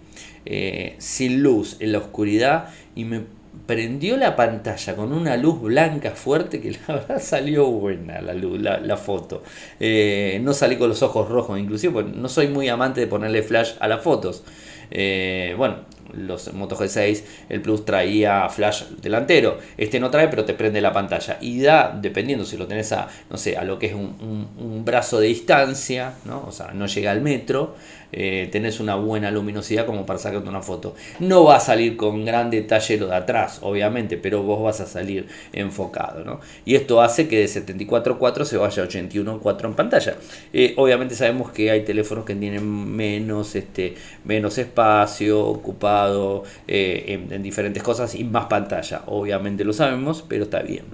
eh, sin luz en la oscuridad y me prendió la pantalla con una luz blanca fuerte que la verdad salió buena la, la, foto. Eh, no salí con los ojos rojos inclusive, porque no soy muy amante de ponerle flash a las fotos. Eh, bueno, los Moto G6, el Plus traía flash delantero. Este no trae, pero te prende la pantalla. Y da, dependiendo si lo tenés a, no sé, a lo que es un, un brazo de distancia, ¿no? O sea, no llega al metro. Eh, tenés una buena luminosidad como para sacarte una foto. No va a salir con gran detalle lo de atrás, obviamente, pero vos vas a salir enfocado. ¿no? Y esto hace que de 74.4 se vaya a 81.4 en pantalla. Eh, obviamente sabemos que hay teléfonos que tienen menos, este, menos espacio ocupado eh, en, diferentes cosas y más pantalla. Obviamente lo sabemos, pero está bien.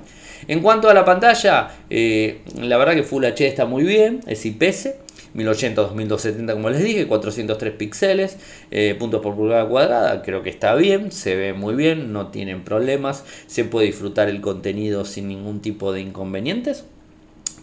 En cuanto a la pantalla, la verdad que Full HD está muy bien, es IPS. 1080-2270 como les dije, 403 píxeles, eh, puntos por pulgada cuadrada, creo que está bien, se ve muy bien, no tienen problemas, se puede disfrutar el contenido sin ningún tipo de inconvenientes.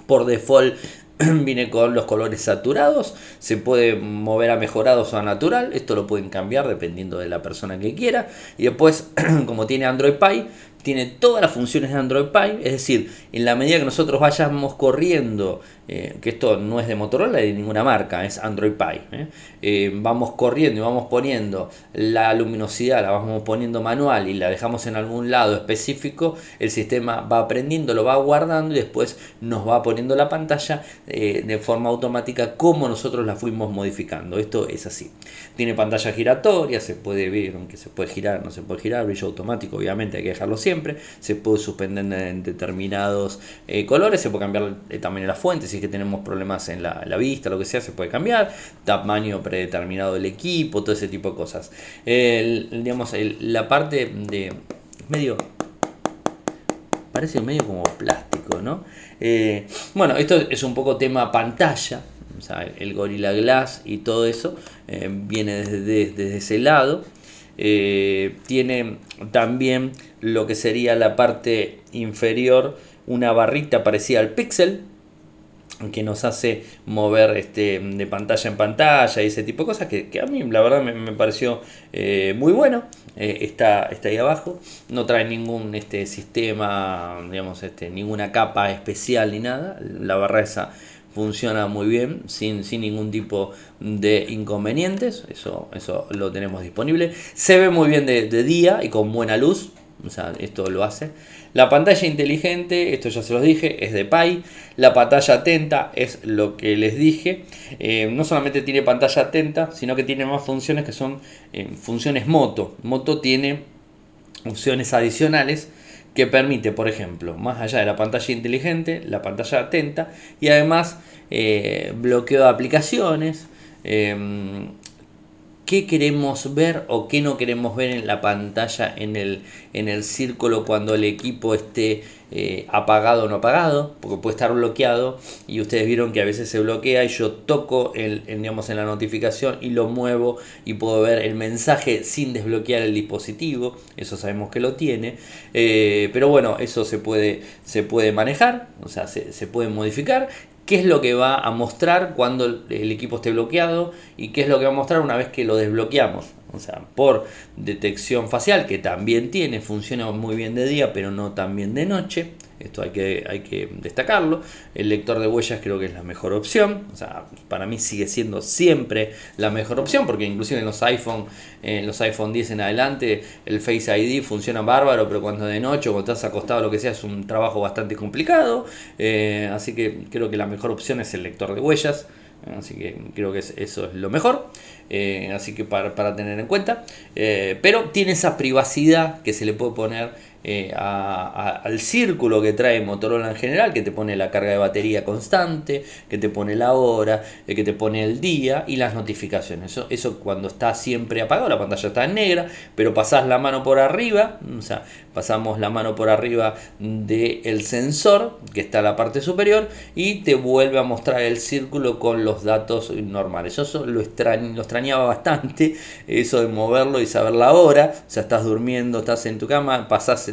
Por default viene con los colores saturados, se puede mover a mejorados o a natural, esto lo pueden cambiar dependiendo de la persona que quiera. Y después, como tiene Android Pie, tiene todas las funciones de Android Pie, es decir, en la medida que nosotros vayamos corriendo eh, que esto no es de Motorola ni de ninguna marca, es Android Pie. ¿eh? Eh, vamos corriendo y vamos poniendo la luminosidad, la vamos poniendo manual y la dejamos en algún lado específico, el sistema va aprendiendo, lo va guardando y después nos va poniendo la pantalla de forma automática como nosotros la fuimos modificando. Esto es así. Tiene pantalla giratoria, se puede ver, aunque se puede girar, no se puede girar, brillo automático, obviamente hay que dejarlo siempre, se puede suspender en determinados colores, se puede cambiar también la fuente, si que tenemos problemas en la, vista, lo que sea, se puede cambiar, tamaño predeterminado del equipo, todo ese tipo de cosas. digamos, la parte de medio, parece medio como plástico, ¿no? Eh, bueno, esto es un poco tema pantalla, el Gorilla Glass y todo eso eh, viene desde, ese lado. Eh, tiene también lo que sería la parte inferior, una barrita parecida al Pixel, que nos hace mover este, de pantalla en pantalla y ese tipo de cosas que, a mí la verdad me, pareció eh, muy bueno. Eh, está, está ahí abajo. No trae ningún este, sistema, digamos, este, ninguna capa especial ni nada. La barra esa funciona muy bien sin, sin ningún tipo de inconvenientes. Eso, eso lo tenemos disponible. Se ve muy bien de día y con buena luz. O sea, esto lo hace. La pantalla inteligente, esto ya se los dije, es de Pi. La pantalla atenta es lo que les dije. Eh, no solamente tiene pantalla atenta, sino que tiene más funciones que son eh, funciones moto. Moto tiene opciones adicionales que permite, por ejemplo, más allá de la pantalla inteligente, la pantalla atenta y además eh, bloqueo de aplicaciones qué queremos ver o qué no queremos ver en la pantalla, en el, en el círculo cuando el equipo esté eh, apagado o no apagado, porque puede estar bloqueado y ustedes vieron que a veces se bloquea y yo toco el, digamos, en la notificación y lo muevo y puedo ver el mensaje sin desbloquear el dispositivo, eso sabemos que lo tiene, eh, pero bueno, eso se puede, se puede manejar, o sea, se, se puede modificar qué es lo que va a mostrar cuando el equipo esté bloqueado y qué es lo que va a mostrar una vez que lo desbloqueamos. O sea, por detección facial, que también tiene, funciona muy bien de día, pero no tan bien de noche. Esto hay que, hay que destacarlo. El lector de huellas creo que es la mejor opción. O sea, para mí sigue siendo siempre la mejor opción, porque inclusive en los iPhone, en los iPhone 10 en adelante, el Face ID funciona bárbaro, pero cuando de noche o cuando estás acostado lo que sea, es un trabajo bastante complicado. Eh, así que creo que la mejor opción es el lector de huellas. Así que creo que eso es lo mejor. Eh, así que para, tener en cuenta. Eh, pero tiene esa privacidad que se le puede poner eh, al círculo que trae Motorola en general, que te pone la carga de batería constante, que te pone la hora, eh, que te pone el día y las notificaciones. Eso, eso cuando está siempre apagado, la pantalla está en negra, pero pasás la mano por arriba, o sea, pasamos la mano por arriba del sensor, que está en la parte superior, y te vuelve a mostrar el círculo con los datos normales. Eso lo, lo extrañaba bastante, eso de moverlo y saber la hora, o sea, estás durmiendo, estás en tu cama, llevas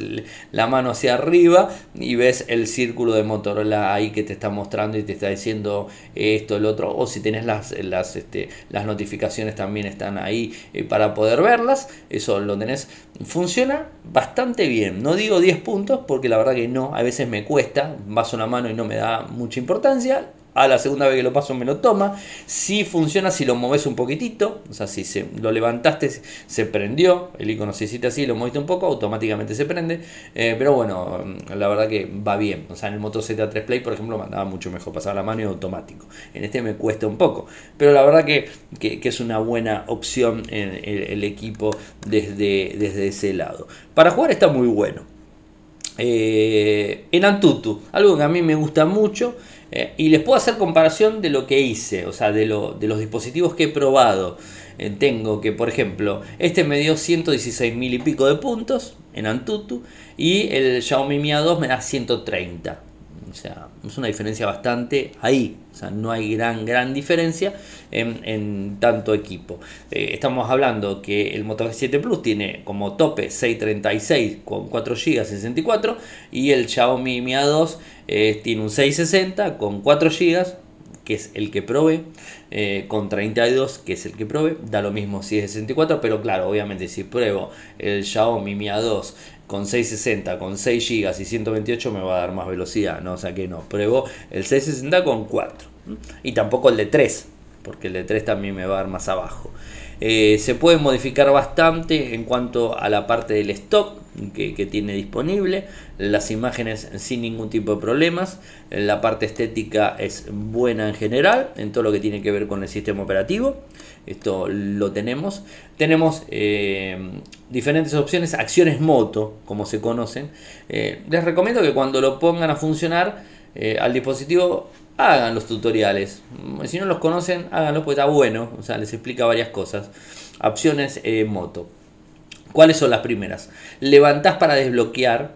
la mano hacia arriba y ves el círculo de Motorola ahí que te está mostrando y te está diciendo esto, el otro, o si tienes las, las, este, las notificaciones también están ahí eh, para poder verlas, eso lo tenés, funciona bastante bien, no digo 10 puntos porque la verdad que no, a veces me cuesta, vas una mano y no me da mucha importancia, a la segunda vez que lo paso me lo toma. Si funciona si lo moves un poquitito, o sea, si se, lo levantaste, se prendió, el icono se hiciste así, lo moviste un poco, automáticamente se prende. Eh, pero bueno, la verdad que va bien. O sea, en el Moto Z3 Play, por ejemplo, mandaba mucho mejor pasar la mano y automático. En este me cuesta un poco, pero la verdad que, es una buena opción el, equipo desde, desde ese lado. Para jugar está muy bueno. Eh, en Antutu, algo que a mí me gusta mucho eh, y les puedo hacer comparación de lo que hice, o sea, de, lo, de los dispositivos que he probado. Eh, tengo que, por ejemplo, este me dio 116 mil y pico de puntos en Antutu y el Xiaomi Mi A2 me da 130. O sea, es una diferencia bastante ahí. O sea, no hay gran, gran diferencia en, tanto equipo. Eh, estamos hablando que el Moto G7 Plus tiene como tope 636 con 4 GB 64 y el Xiaomi Mi A2 eh, tiene un 660 con 4 GB que es el que probé, eh, con 32, que es el que probé, da lo mismo si es de 64, pero claro, obviamente si pruebo el Xiaomi Mi A2 con 660, con 6 GB y 128 me va a dar más velocidad, ¿no? O sea que no, pruebo el 660 con 4 y tampoco el de 3, porque el de 3 también me va a dar más abajo. Eh, se puede modificar bastante en cuanto a la parte del stock que, tiene disponible, las imágenes sin ningún tipo de problemas, la parte estética es buena en general, en todo lo que tiene que ver con el sistema operativo, esto lo tenemos. Tenemos eh, diferentes opciones, acciones moto, como se conocen. Eh, les recomiendo que cuando lo pongan a funcionar al dispositivo hagan los tutoriales. Si no los conocen, háganlo, pues está bueno. O sea, les explica varias cosas. Opciones moto. ¿Cuáles son las primeras? Levantás para desbloquear.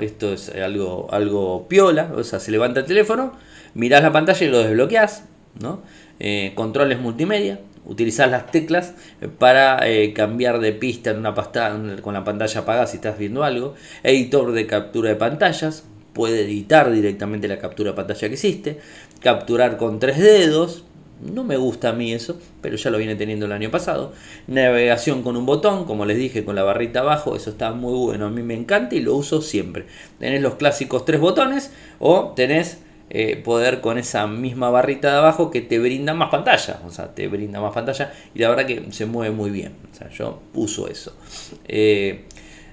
Esto es algo, algo piola. O sea, se levanta el teléfono, mirás la pantalla y lo desbloqueás. ¿no? Eh, controles multimedia. Utilizar las teclas para eh, cambiar de pista en una pasta, con la pantalla apagada si estás viendo algo. Editor de captura de pantallas. Puede editar directamente la captura de pantalla que hiciste. Capturar con tres dedos no me gusta a mí eso, pero ya lo viene teniendo el año pasado. Navegación con un botón, como les dije, con la barrita abajo, eso está muy bueno, a mí me encanta y lo uso siempre. Tenés los clásicos tres botones o tenés eh, poder con esa misma barrita de abajo que te brinda más pantalla, o sea, te brinda más pantalla y la verdad que se mueve muy bien, o sea, yo uso eso. Eh,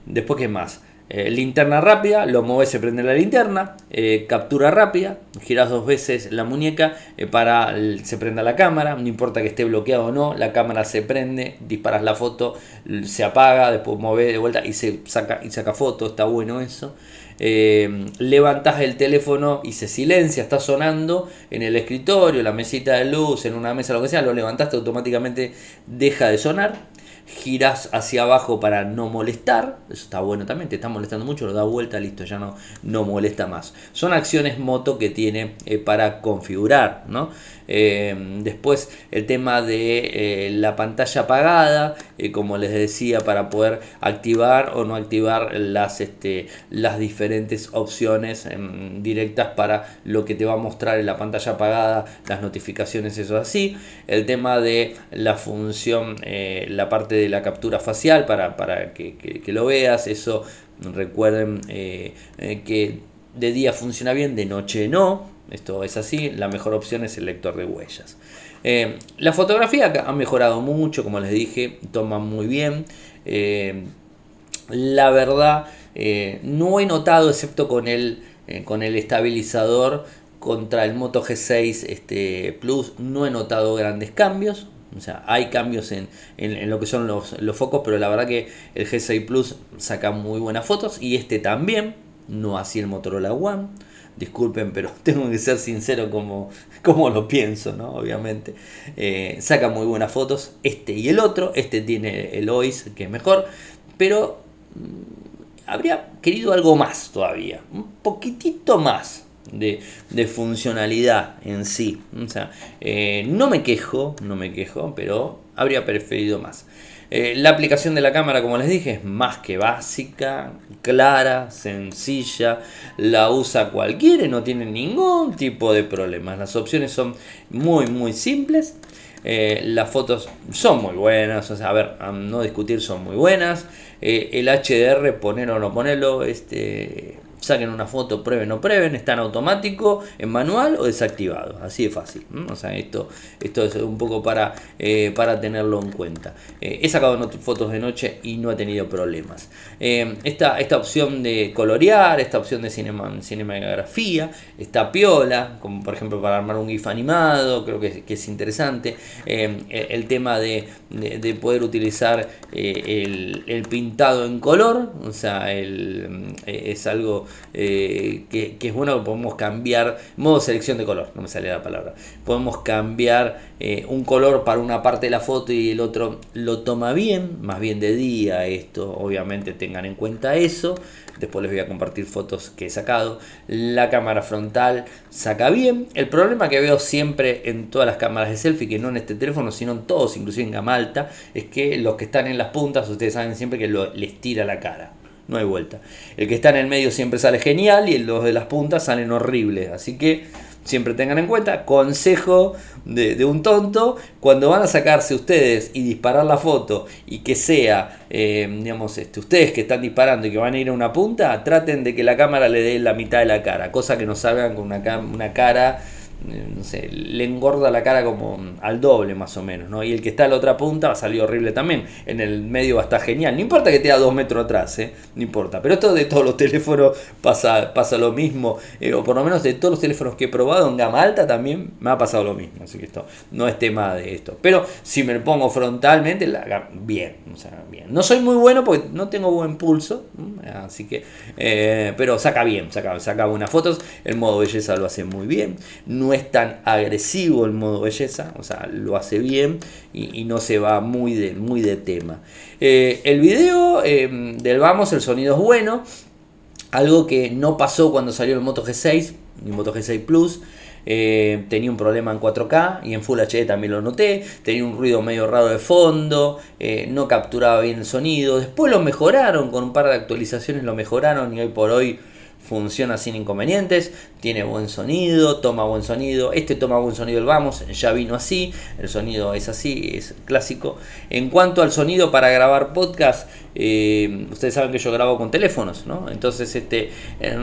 después, ¿qué más? Eh, linterna rápida, lo mueves, se prende la linterna. Eh, captura rápida, giras dos veces la muñeca eh, para se prenda la cámara. No importa que esté bloqueado o no, la cámara se prende, disparas la foto, se apaga, después mueve de vuelta y se saca, y saca foto. Está bueno eso. levantas el teléfono y se silencia, está sonando en el escritorio, la mesita de luz, en una mesa, lo que sea, lo levantaste automáticamente deja de sonar giras hacia abajo para no molestar, eso está bueno también, te está molestando mucho, lo da vuelta, listo, ya no, no molesta más. Son acciones moto que tiene eh, para configurar, ¿no? Eh, después el tema de eh, la pantalla apagada, como les decía, para poder activar o no activar las, este, las diferentes opciones em, directas para lo que te va a mostrar en la pantalla apagada, las notificaciones, eso así. El tema de la función, la parte de la captura facial para, para que, lo veas, eso recuerden que de día funciona bien, de noche no. Esto es así, la mejor opción es el lector de huellas. Eh, la fotografía ha mejorado mucho, como les dije, toma muy bien. Eh, la verdad, eh, no he notado, excepto con el, con el estabilizador contra el Moto G6 este, Plus, no he notado grandes cambios. O sea, hay cambios en, en, lo que son los, los, focos, pero la verdad que el G6 Plus saca muy buenas fotos y este también, no así el Motorola One disculpen, pero tengo que ser sincero como, lo pienso, ¿no? Obviamente. Eh, saca muy buenas fotos, este y el otro. Este tiene el OIS, que es mejor, pero mm, habría querido algo más todavía, un poquitito más. De, funcionalidad en sí. O sea, eh, no me quejo, no me quejo, pero habría preferido más. Eh, la aplicación de la cámara, como les dije, es más que básica, clara, sencilla, la usa cualquiera y no tiene ningún tipo de problemas. Las opciones son muy, muy simples. Eh, las fotos son muy buenas, a ver, a no discutir, son muy buenas. Eh, el HDR, ponerlo o no ponerlo, este, saquen una foto, prueben o prueben, está en automático, en manual o desactivado, así de fácil. O sea, esto, esto es un poco para, eh, para tenerlo en cuenta. Eh, he sacado fotos de noche y no he tenido problemas. Eh, esta, esta opción de colorear, esta opción de cinema, cinematografía, está piola, como por ejemplo para armar un GIF animado, creo que, es interesante. el tema de, poder utilizar el, el, pintado en color, o sea, el, es algo eh, que, es bueno que podemos cambiar, modo selección de color, no me sale la palabra, podemos cambiar eh, un color para una parte de la foto y el otro lo toma bien, más bien de día esto, obviamente tengan en cuenta eso, después les voy a compartir fotos que he sacado, la cámara frontal saca bien, el problema que veo siempre en todas las cámaras de selfie, que no en este teléfono, sino en todos, inclusive en gama alta, es que los que están en las puntas, ustedes saben siempre que les tira la cara no hay vuelta. El que está en el medio siempre sale genial y los de las puntas salen horribles. Así que siempre tengan en cuenta, consejo de, un tonto, cuando van a sacarse ustedes y disparar la foto y que sea, eh, digamos, este, ustedes que están disparando y que van a ir a una punta, traten de que la cámara le dé la mitad de la cara, cosa que no salgan con una, cara no sé, le engorda la cara como al doble más o menos, ¿no? Y el que está a la otra punta va a salir horrible también. En el medio va a estar genial. No importa que esté a dos metros atrás, ¿eh? No importa. Pero esto de todos los teléfonos pasa, pasa lo mismo. Eh, o por lo menos de todos los teléfonos que he probado en gama alta también me ha pasado lo mismo. Así que esto no es tema de esto. Pero si me pongo frontalmente, la, bien, o sea, bien. No soy muy bueno porque no tengo buen pulso. Así que, eh, pero saca bien, saca, saca buenas fotos. El modo belleza lo hace muy bien. Es tan agresivo el modo belleza, o sea, lo hace bien y, no se va muy de, muy de tema. Eh, el video em, del Vamos, el sonido es bueno, algo que no pasó cuando salió el Moto G6, ni Moto G6 Plus. Eh, tenía un problema en 4K y en Full HD también lo noté. Tenía un ruido medio raro de fondo, eh, no capturaba bien el sonido. Después lo mejoraron con un par de actualizaciones, lo mejoraron y hoy por hoy funciona sin inconvenientes, tiene buen sonido, toma buen sonido, este toma buen sonido el vamos, ya vino así, el sonido es así, es clásico. En cuanto al sonido para grabar podcast, eh, ustedes saben que yo grabo con teléfonos, ¿no? Entonces, este,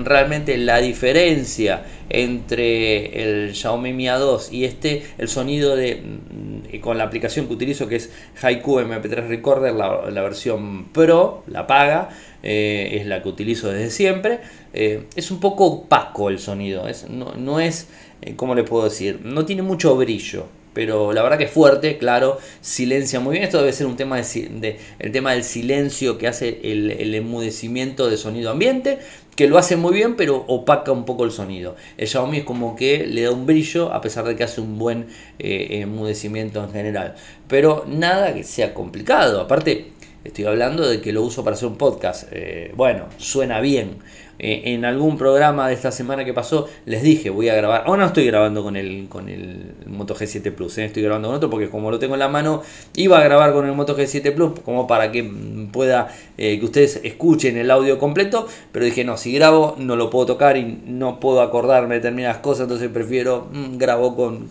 realmente la diferencia entre el Xiaomi Mi A2 y este, el sonido de mm, con la aplicación que utilizo que es Haiku MP3 Recorder, la, la versión Pro, la paga, eh, es la que utilizo desde siempre. Eh, es un poco opaco el sonido, es, no, no es, eh, ¿cómo le puedo decir? No tiene mucho brillo, pero la verdad que es fuerte, claro, silencia muy bien. Esto debe ser un tema de, el tema del silencio que hace el, el, enmudecimiento de sonido ambiente, que lo hace muy bien, pero opaca un poco el sonido. El Xiaomi es como que le da un brillo, a pesar de que hace un buen enmudecimiento en general. Pero nada que sea complicado. Aparte, Estoy hablando de que lo uso para hacer un podcast. Eh, bueno, suena bien. Eh, en algún programa de esta semana que pasó les dije voy a grabar, ahora no estoy grabando con el, con el Moto G7 Plus, eh, estoy grabando con otro porque como lo tengo en la mano, iba a grabar con el Moto G7 Plus como para que pueda eh, que ustedes escuchen el audio completo, pero dije no, si grabo no lo puedo tocar y no puedo acordarme de determinadas cosas, entonces prefiero mm, grabo con,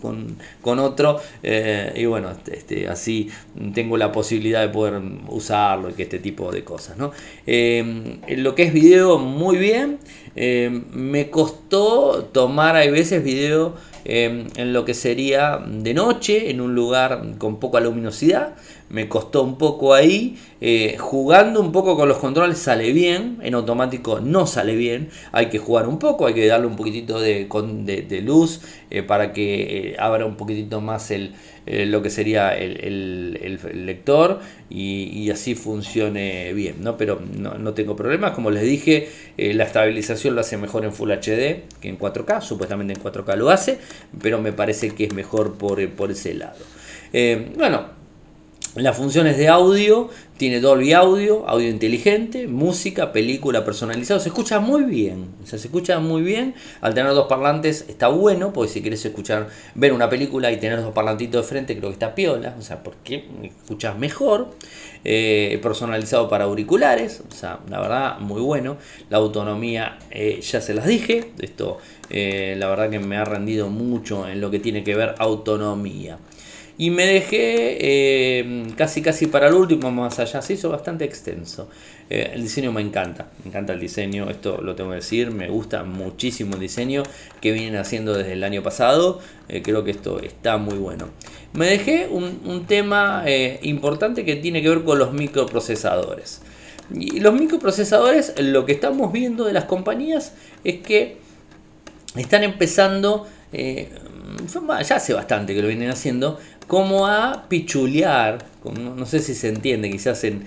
con, otro y bueno, este, este, así tengo la posibilidad de poder usarlo y que este tipo de cosas. ¿no? lo que es video, muy bien eh, me costó tomar, hay veces, video eh, en lo que sería de noche, en un lugar con poca luminosidad. Me costó un poco ahí. Eh, jugando un poco con los controles sale bien, en automático no sale bien. Hay que jugar un poco, hay que darle un poquitito de, de luz para que abra un poquitito más el, eh, lo que sería el, lector y, así funcione bien, ¿no? Pero no, tengo problemas, como les dije, eh, la estabilización lo hace mejor en Full HD que en 4K, supuestamente en 4K lo hace, pero me parece que es mejor por, por ese lado. Eh, bueno, Las funciones de audio, tiene Dolby Audio, audio inteligente, música, película personalizado, se escucha muy bien, o sea, se escucha muy bien, al tener dos parlantes está bueno, porque si quieres escuchar, ver una película y tener dos parlantitos de frente creo que está piola, o sea, porque escuchas mejor, eh, personalizado para auriculares, o sea, la verdad muy bueno, la autonomía eh, ya se las dije, esto eh, la verdad que me ha rendido mucho en lo que tiene que ver autonomía. Y me dejé eh, casi casi para el último, más allá, se hizo bastante extenso. Eh, el diseño me encanta, me encanta el diseño, esto lo tengo que decir, me gusta muchísimo el diseño que vienen haciendo desde el año pasado, eh, creo que esto está muy bueno. Me dejé un, un tema importante que tiene que ver con los microprocesadores. Y los microprocesadores, lo que estamos viendo de las compañías es que están empezando, ya hace bastante que lo vienen haciendo, como a pichulear, no, sé si se entiende, quizás en,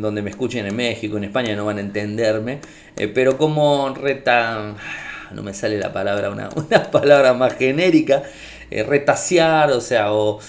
donde me escuchen en México, en España no van a entenderme, eh, pero como reta, no me sale la palabra, una, palabra más genérica, eh, retasear, o sea, o,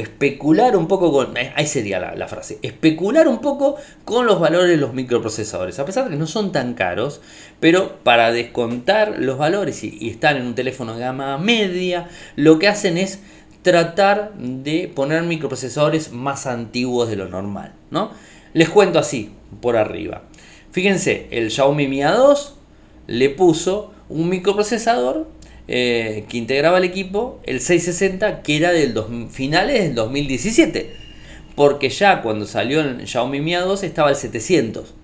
especular un poco con, eh, ahí sería la, frase, especular un poco con los valores de los microprocesadores, a pesar de que no son tan caros, pero para descontar los valores y, y están en un teléfono de gama media, lo que hacen es tratar de poner microprocesadores más antiguos de lo normal, ¿no? Les cuento así, por arriba. Fíjense, el Xiaomi Mi A2 le puso un microprocesador eh, que integraba el equipo, el 660, que era del finales del 2017. Porque ya cuando salió el Xiaomi Mi A2 estaba el 700.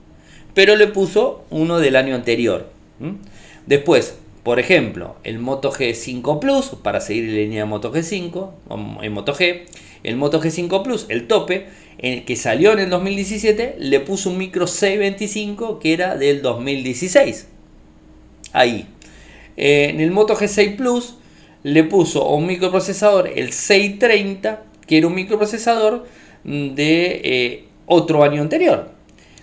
Pero le puso uno del año anterior. Después, por ejemplo, el Moto G5 Plus, para seguir la línea de Moto G5, en Moto G, el Moto G5 Plus, el tope, que salió en el 2017, le puso un micro 625 que era del 2016. Ahí. Eh, en el Moto G6 Plus le puso un microprocesador, el 630, que era un microprocesador de eh, otro año anterior.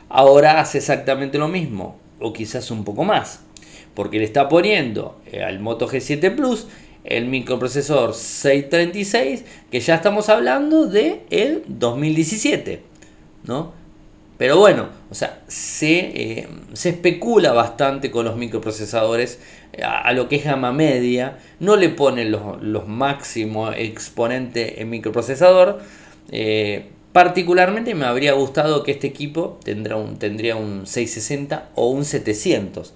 Ahora hace exactamente lo mismo, o quizás un poco más porque le está poniendo eh, al Moto G7 Plus el microprocesador 636 que ya estamos hablando de el 2017 ¿no? pero bueno o sea se, eh, especula bastante con los microprocesadores eh, a, lo que es gama media no le ponen los, máximos exponentes en microprocesador Particularmente me habría gustado que este equipo tendrá un, tendría un 660 o un 700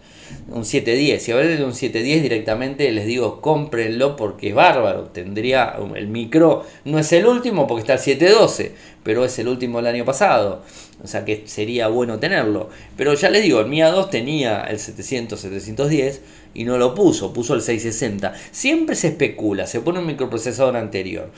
un 710. Si hablan de un 710 directamente les digo cómprenlo porque es bárbaro. Tendría el micro, no es el último porque está el 712, pero es el último del año pasado. O sea que sería bueno tenerlo. Pero ya les digo, el MIA 2 tenía el 700, 710 y no lo puso, puso el 660. Siempre se especula, se pone un microprocesador anterior.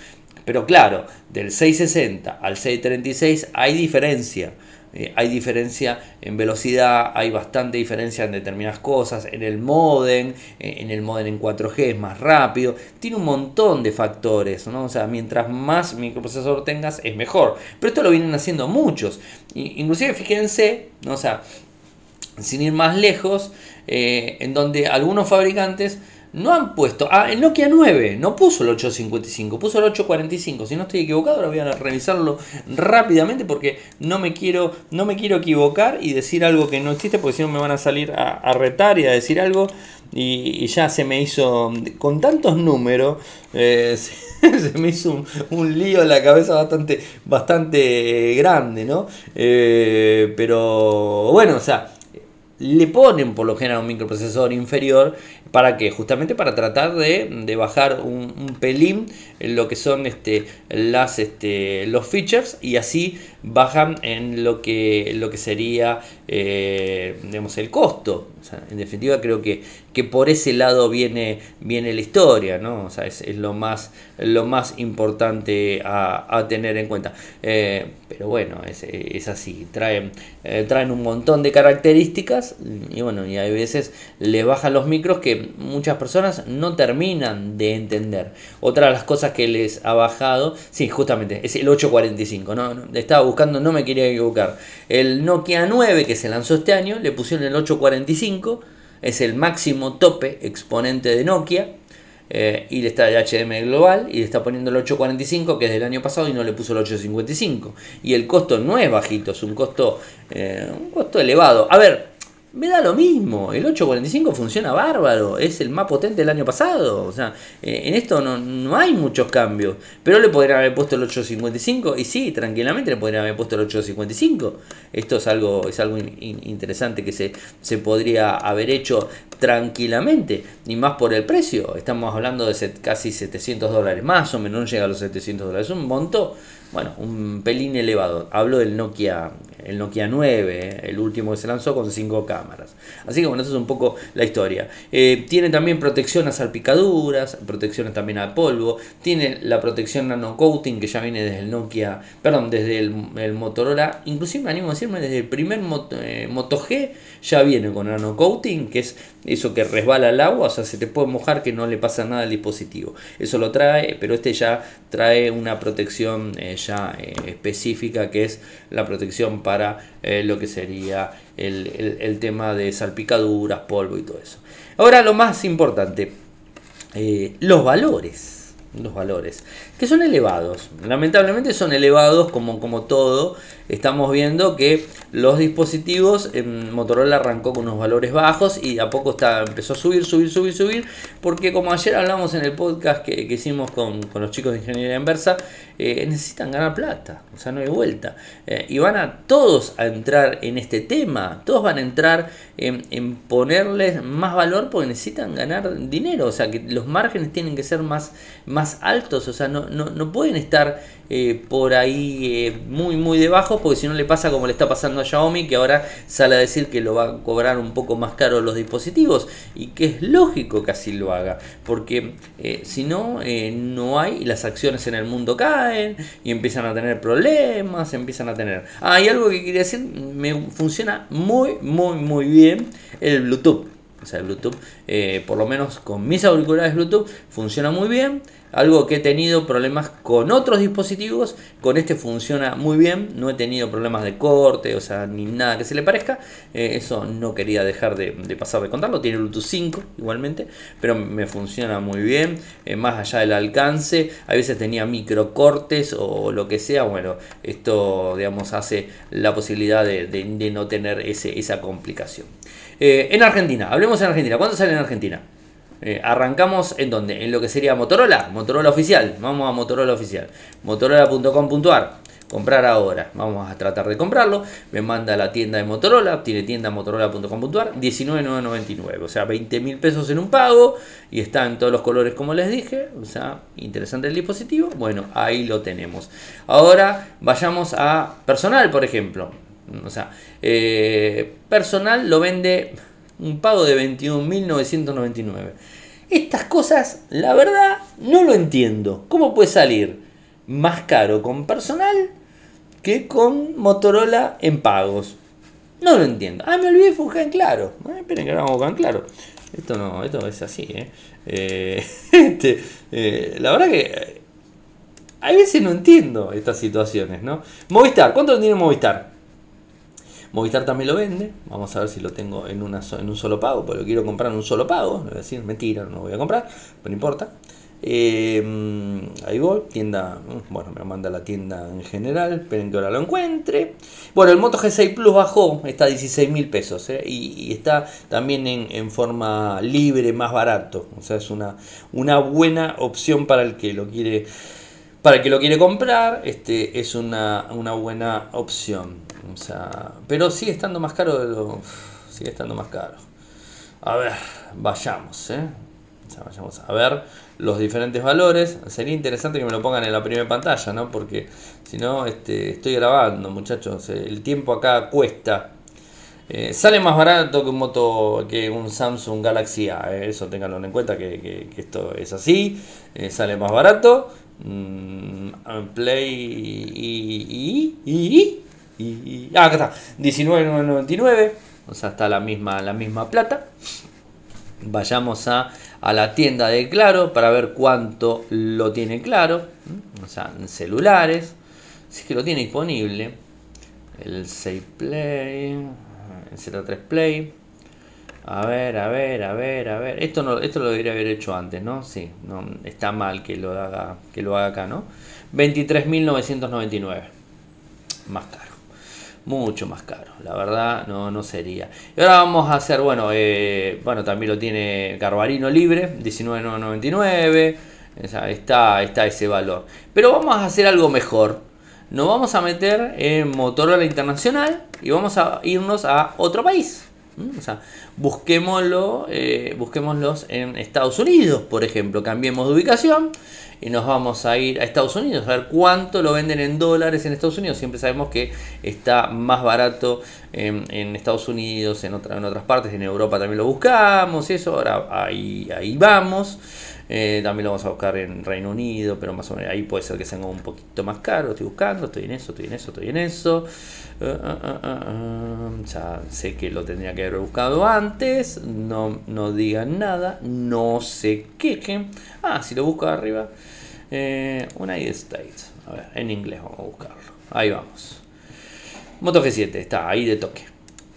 Pero claro, del 660 al 636 hay diferencia. Eh, hay diferencia en velocidad, hay bastante diferencia en determinadas cosas, en el modem, eh, en el modem en 4G es más rápido, tiene un montón de factores, ¿no? O sea, mientras más microprocesador tengas es mejor. Pero esto lo vienen haciendo muchos. Inclusive fíjense, ¿no? o sea, sin ir más lejos, eh, en donde algunos fabricantes no han puesto. Ah, el Nokia 9 no puso el 855, puso el 845. Si no estoy equivocado, ahora voy a revisarlo rápidamente porque no me quiero, no me quiero equivocar y decir algo que no existe porque si no me van a salir a, retar y a decir algo. Y, ya se me hizo, con tantos números, eh, se, me hizo un, lío en la cabeza bastante, bastante grande, ¿no? Eh, pero bueno, o sea, le ponen por lo general un microprocesador inferior ¿Para qué? Justamente para tratar de, bajar un, pelín lo que son este, las, este, los features y así bajan en lo que, lo que sería eh, el costo. en definitiva creo que, que por ese lado viene, viene la historia, ¿no? es, lo, más, lo más importante a, tener en cuenta. Eh, pero bueno, es, así, traen, eh, traen un montón de características y bueno, y hay veces le bajan los micros que muchas personas no terminan de entender. Otra de las cosas que les ha bajado, sí, justamente, es el 845, ¿no? Estaba no me quería equivocar. El Nokia 9 que se lanzó este año, le pusieron el 845, es el máximo tope exponente de Nokia. eh, y le está el HDMI global y le está poniendo el 845 que es del año pasado y no le puso el 855 y el costo no es bajito es un costo eh, un costo elevado a ver me da lo mismo. El 845 funciona bárbaro. Es el más potente del año pasado. O sea, eh, en esto no, hay muchos cambios. Pero le podrían haber puesto el 855. Y sí, tranquilamente le podrían haber puesto el 855. Esto es algo, es algo interesante que se, se podría haber hecho tranquilamente. Y más por el precio. Estamos hablando de casi 700 dólares. Más o menos no llega a los 700 dólares. Es un monto bueno, un pelín elevado. Hablo del Nokia, el Nokia 9, el último que se lanzó con 5 cámaras. Así que bueno, eso es un poco la historia. Eh, tiene también protección a salpicaduras, protección también a polvo. Tiene la protección nano coating que ya viene desde el Nokia, perdón, desde el, Motorola. Inclusive me animo a decirme desde el primer Moto, eh, Moto G ya viene con nano coating, que es eso que resbala el agua, o sea, se te puede mojar que no le pasa nada al dispositivo. Eso lo trae, pero este ya trae una protección eh, ya eh, específica que es la protección para eh, lo que sería el, tema de salpicaduras, polvo y todo eso. Ahora lo más importante, los valores los valores, que son elevados. Lamentablemente son elevados como, como todo estamos viendo que los dispositivos, en Motorola arrancó con unos valores bajos y a poco está, empezó a subir, subir, subir, subir, porque como ayer hablamos en el podcast que, hicimos con, los chicos de Ingeniería Inversa, eh, necesitan ganar plata, o sea, no hay vuelta. Eh, y van a todos a entrar en este tema, todos van a entrar en, ponerles más valor porque necesitan ganar dinero, o sea, que los márgenes tienen que ser más, más altos, o sea, no, no, pueden estar eh, por ahí eh, muy muy debajo porque si no le pasa como le está pasando a Xiaomi que ahora sale a decir que lo va a cobrar un poco más caro los dispositivos y que es lógico que así lo haga porque eh, si no no hay las acciones en el mundo caen y empiezan a tener problemas empiezan a tener ah, hay algo que quería decir me funciona muy muy muy bien el Bluetooth o sea, el Bluetooth, por lo menos con mis auriculares Bluetooth, funciona muy bien algo que he tenido problemas con otros dispositivos, con este funciona muy bien, no he tenido problemas de corte, o sea, ni nada que se le parezca, eh, eso no quería dejar de, pasar de contarlo, tiene Bluetooth 5 igualmente, pero me funciona muy bien, eh, más allá del alcance, a veces tenía micro cortes o lo que sea, bueno, esto digamos hace la posibilidad de, no tener esa complicación. Eh, en Argentina, hablemos en Argentina, ¿cuánto sale en Argentina? Eh, arrancamos en donde? En lo que sería Motorola, Motorola oficial. Vamos a Motorola oficial. Motorola.com.ar. Comprar ahora. Vamos a tratar de comprarlo. Me manda la tienda de Motorola. Tiene tienda motorola.com.ar. 19.999. O sea, 20 mil pesos en un pago. Y está en todos los colores como les dije. O sea, interesante el dispositivo. Bueno, ahí lo tenemos. Ahora vayamos a personal, por ejemplo. O sea, eh, personal lo vende un pago de 21.999. Estas cosas, la verdad, no lo entiendo. ¿Cómo puede salir más caro con personal que con Motorola en pagos? No lo entiendo. Ah, me olvidé de en claro. Eh, esperen que ahora vamos en claro. Esto no, esto es así, ¿eh? eh este, eh la verdad que a veces no entiendo estas situaciones, ¿no? Movistar, ¿cuánto tiene Movistar? Movistar también lo vende. Vamos a ver si lo tengo en, una, en un solo pago, porque lo quiero comprar en un solo pago. voy a decir, mentira, no lo voy a comprar, pero no importa. Eh, ahí voy, tienda, bueno, me lo manda la tienda en general, esperen que ahora lo encuentre. Bueno, el Moto G6 Plus bajó, está a 16 mil pesos eh, y, está también en, forma libre, más barato. O sea, es una, una buena opción para el que lo quiere, para el que lo quiere comprar. Este es una, una buena opción. O sea, pero sigue estando más caro. Sigue estando más caro. A ver, vayamos, ¿eh? vayamos a ver los diferentes valores. Sería interesante que me lo pongan en la primera pantalla, ¿no? Porque si no, este, estoy grabando, muchachos. El tiempo acá cuesta. Eh, sale más barato que un moto que un Samsung Galaxy A, ¿eh? eso tenganlo en cuenta que, esto es así. Eh, sale más barato. Mm, Play y, y y, ah, acá está, 19.99, o sea, está la misma, la misma plata. Vayamos a, a la tienda de Claro para ver cuánto lo tiene Claro, o sea, en celulares, si es que lo tiene disponible. El 6 Play, el Z3 Play. A ver, a ver, a ver, a ver. Esto no, esto lo debería haber hecho antes, ¿no? Sí, no, está mal que lo haga, que lo haga acá, ¿no? 23.999. Más caro. Mucho más caro. La verdad, no, no sería. Y ahora vamos a hacer, bueno, eh, bueno, también lo tiene Garbarino libre, 19.999. Está, está ese valor. Pero vamos a hacer algo mejor. Nos vamos a meter en Motorola Internacional y vamos a irnos a otro país. O sea, busquémoslo, eh, busquémoslos en Estados Unidos, por ejemplo. Cambiemos de ubicación y nos vamos a ir a Estados Unidos a ver cuánto lo venden en dólares en Estados Unidos. Siempre sabemos que está más barato en, Estados Unidos, en, en otras partes, en Europa también lo buscamos, eso, ahora ahí, ahí vamos. Eh, también lo vamos a buscar en Reino Unido, pero más o menos ahí puede ser que sea un poquito más caro. Estoy buscando, estoy en eso, estoy en eso, estoy en eso. Eh, eh, ya sé que lo tendría que haber buscado antes. No, no digan nada, no se quejen. Ah, si lo busco arriba. United States. A ver, en inglés vamos a buscarlo. Ahí vamos. Moto G7, está ahí de toque.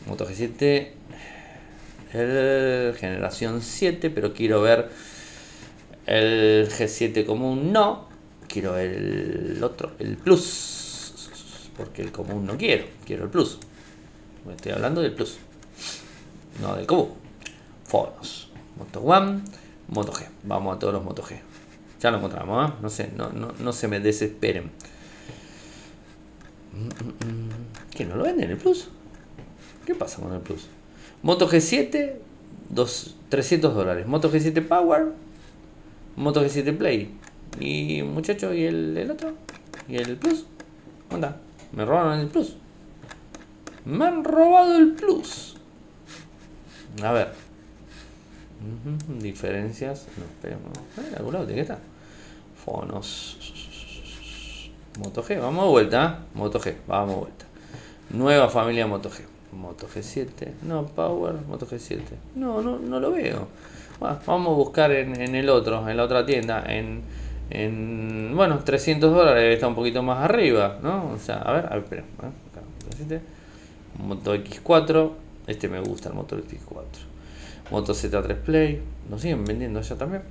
Moto G7, el generación 7, pero quiero ver el G7 común no. Quiero el otro, el Plus. Porque el común no quiero. Quiero el Plus. Estoy hablando del Plus. No del común. Fonos. Moto One. Moto G. Vamos a todos los Moto G. Ya lo encontramos, ¿eh? No, sé, no, no, se me desesperen. ¿Qué no lo venden el Plus? ¿Qué pasa con el Plus? Moto G7, 300 dólares. Moto G7 Power, Moto G7 Play. Y muchacho, ¿y el, otro? ¿Y el Plus? ¿Onda? Me robaron el Plus. Me han robado el Plus. A ver. Diferencias. No, esperemos. A algún lado tiene que estar. Fonos. Moto G. Vamos de vuelta. ¿eh? Moto G. Vamos de vuelta. Nueva familia Moto G. Moto G7. No, Power. Moto G7. No, no, no lo veo vamos a buscar en, el otro, en la otra tienda, en, en, bueno, 300 dólares está un poquito más arriba, ¿no? O sea, a ver, a ver, espera, ¿eh? Moto X4, este me gusta el Moto X4. Moto Z3 Play, lo siguen vendiendo allá también.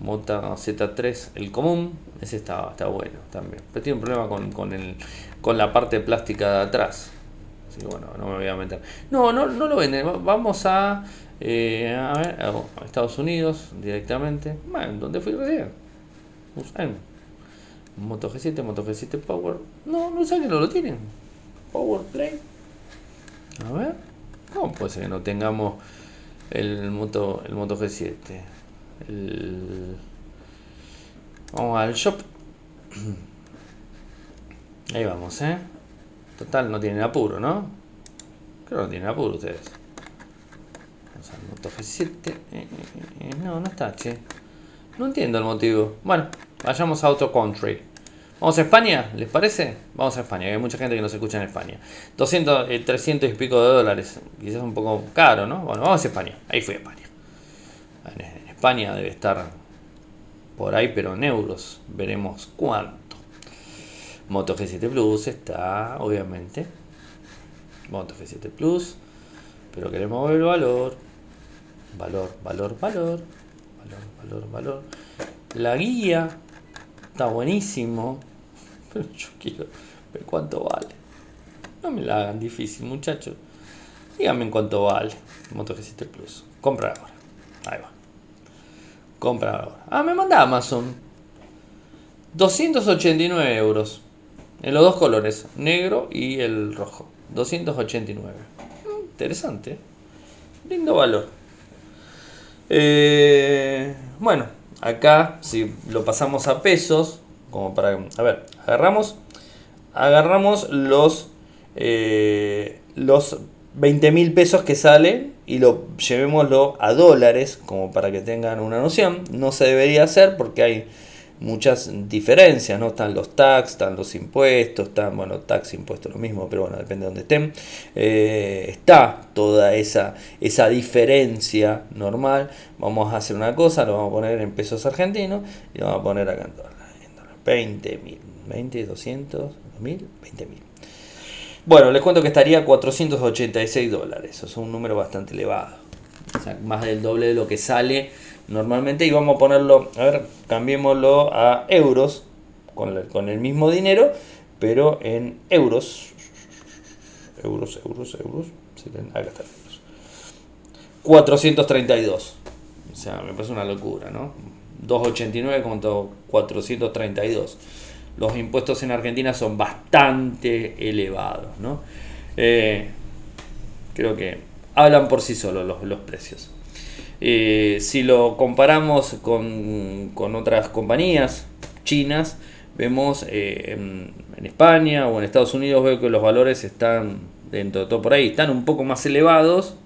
Moto Z3, el común, ese está, está bueno también. Pero tiene un problema con, con, el, con la parte plástica de atrás. Así que bueno, no me voy a meter. No, no, no lo venden. Vamos a eh, a ver, a Estados Unidos directamente. Bueno, ¿dónde fui recién? Buscan. Moto G7, Moto G7 Power. No, no sé que no lo tienen. Power Play. A ver. ¿Cómo puede ser que no tengamos el Moto, el Moto G7? El... Vamos al shop. Ahí vamos, ¿eh? Total, no tienen apuro, ¿no? Creo que no tienen apuro ustedes. Moto G7. Eh, eh, eh, no, no está, che. No entiendo el motivo. Bueno, vayamos a otro country. ¿Vamos a España? ¿Les parece? Vamos a España, hay mucha gente que nos escucha en España. 200, 300 y pico de dólares. Quizás un poco caro, ¿no? Bueno, vamos a España. Ahí fui a España. En España debe estar por ahí, pero en euros. Veremos cuánto. Moto G7 Plus está, obviamente. Moto G7 Plus. Pero queremos ver el valor valor, valor, valor, valor, valor, valor. La guía está buenísimo, pero yo quiero ver cuánto vale. No me la hagan difícil, muchachos. Díganme en cuánto vale Moto G7 Plus. Compra ahora. Ahí va. Compra ahora. Ah, me manda Amazon. 289 euros. En los dos colores, negro y el rojo. 289. Mm, interesante. Lindo valor. Eh, bueno, acá si lo pasamos a pesos, como para... A ver, agarramos, agarramos los, eh, los 20 mil pesos que sale y lo llevémoslo a dólares, como para que tengan una noción. No se debería hacer porque hay muchas diferencias, ¿no? Están los tax, están los impuestos, están, bueno, tax, impuestos lo mismo, pero bueno, depende de donde estén. Eh, está toda esa, esa diferencia normal. Vamos a hacer una cosa, lo vamos a poner en pesos argentinos y lo vamos a poner acá en dólares. 20 mil, 20, 200, 2000, 20 mil. Bueno, les cuento que estaría 486 dólares, eso es un número bastante elevado. O sea, más del doble de lo que sale normalmente. Y vamos a ponerlo, a ver, cambiémoslo a euros con, con el mismo dinero, pero en euros. Euros, euros, euros. Acá está, euros. 432. O sea, me parece una locura, ¿no? 289 contra 432. Los impuestos en Argentina son bastante elevados, ¿no? Eh, creo que hablan por sí solos los, precios. Eh, si lo comparamos con, otras compañías chinas, vemos eh, en, en, España o en Estados Unidos, veo que los valores están dentro de todo por ahí, están un poco más elevados,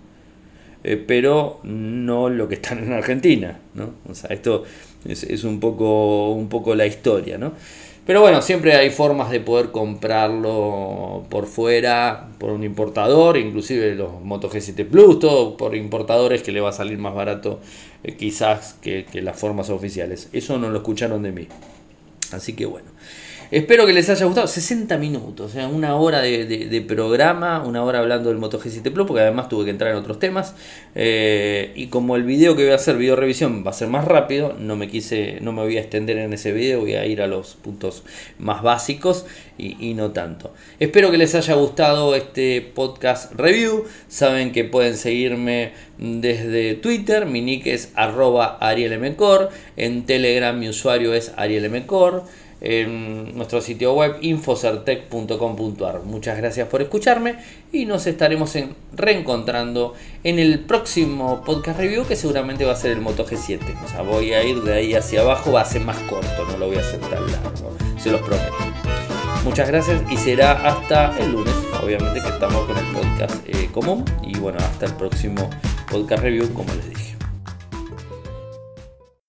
eh, pero no lo que están en Argentina, ¿no? O sea, esto es, un, poco, un poco la historia, ¿no? Pero bueno, siempre hay formas de poder comprarlo por fuera, por un importador, inclusive los Moto G7 Plus, todo por importadores que le va a salir más barato eh, quizás que, que las formas oficiales. Eso no lo escucharon de mí. Así que bueno. Espero que les haya gustado. 60 minutos, o sea, una hora de, programa, una hora hablando del Moto G7 Plus, porque además tuve que entrar en otros temas. Eh, y como el video que voy a hacer, video revisión, va a ser más rápido, no me quise, no me voy a extender en ese video, voy a ir a los puntos más básicos y, no tanto. Espero que les haya gustado este podcast review. Saben que pueden seguirme desde Twitter, mi nick es arroba arielmcor, en Telegram mi usuario es arielmcor en nuestro sitio web infocertec.com.ar. Muchas gracias por escucharme y nos estaremos reencontrando en el próximo podcast review que seguramente va a ser el Moto G7. O sea, voy a ir de ahí hacia abajo, va a ser más corto, no lo voy a hacer tan largo, se los prometo. Muchas gracias y será hasta el lunes, obviamente que estamos con el podcast eh, común y bueno, hasta el próximo podcast review como les dije.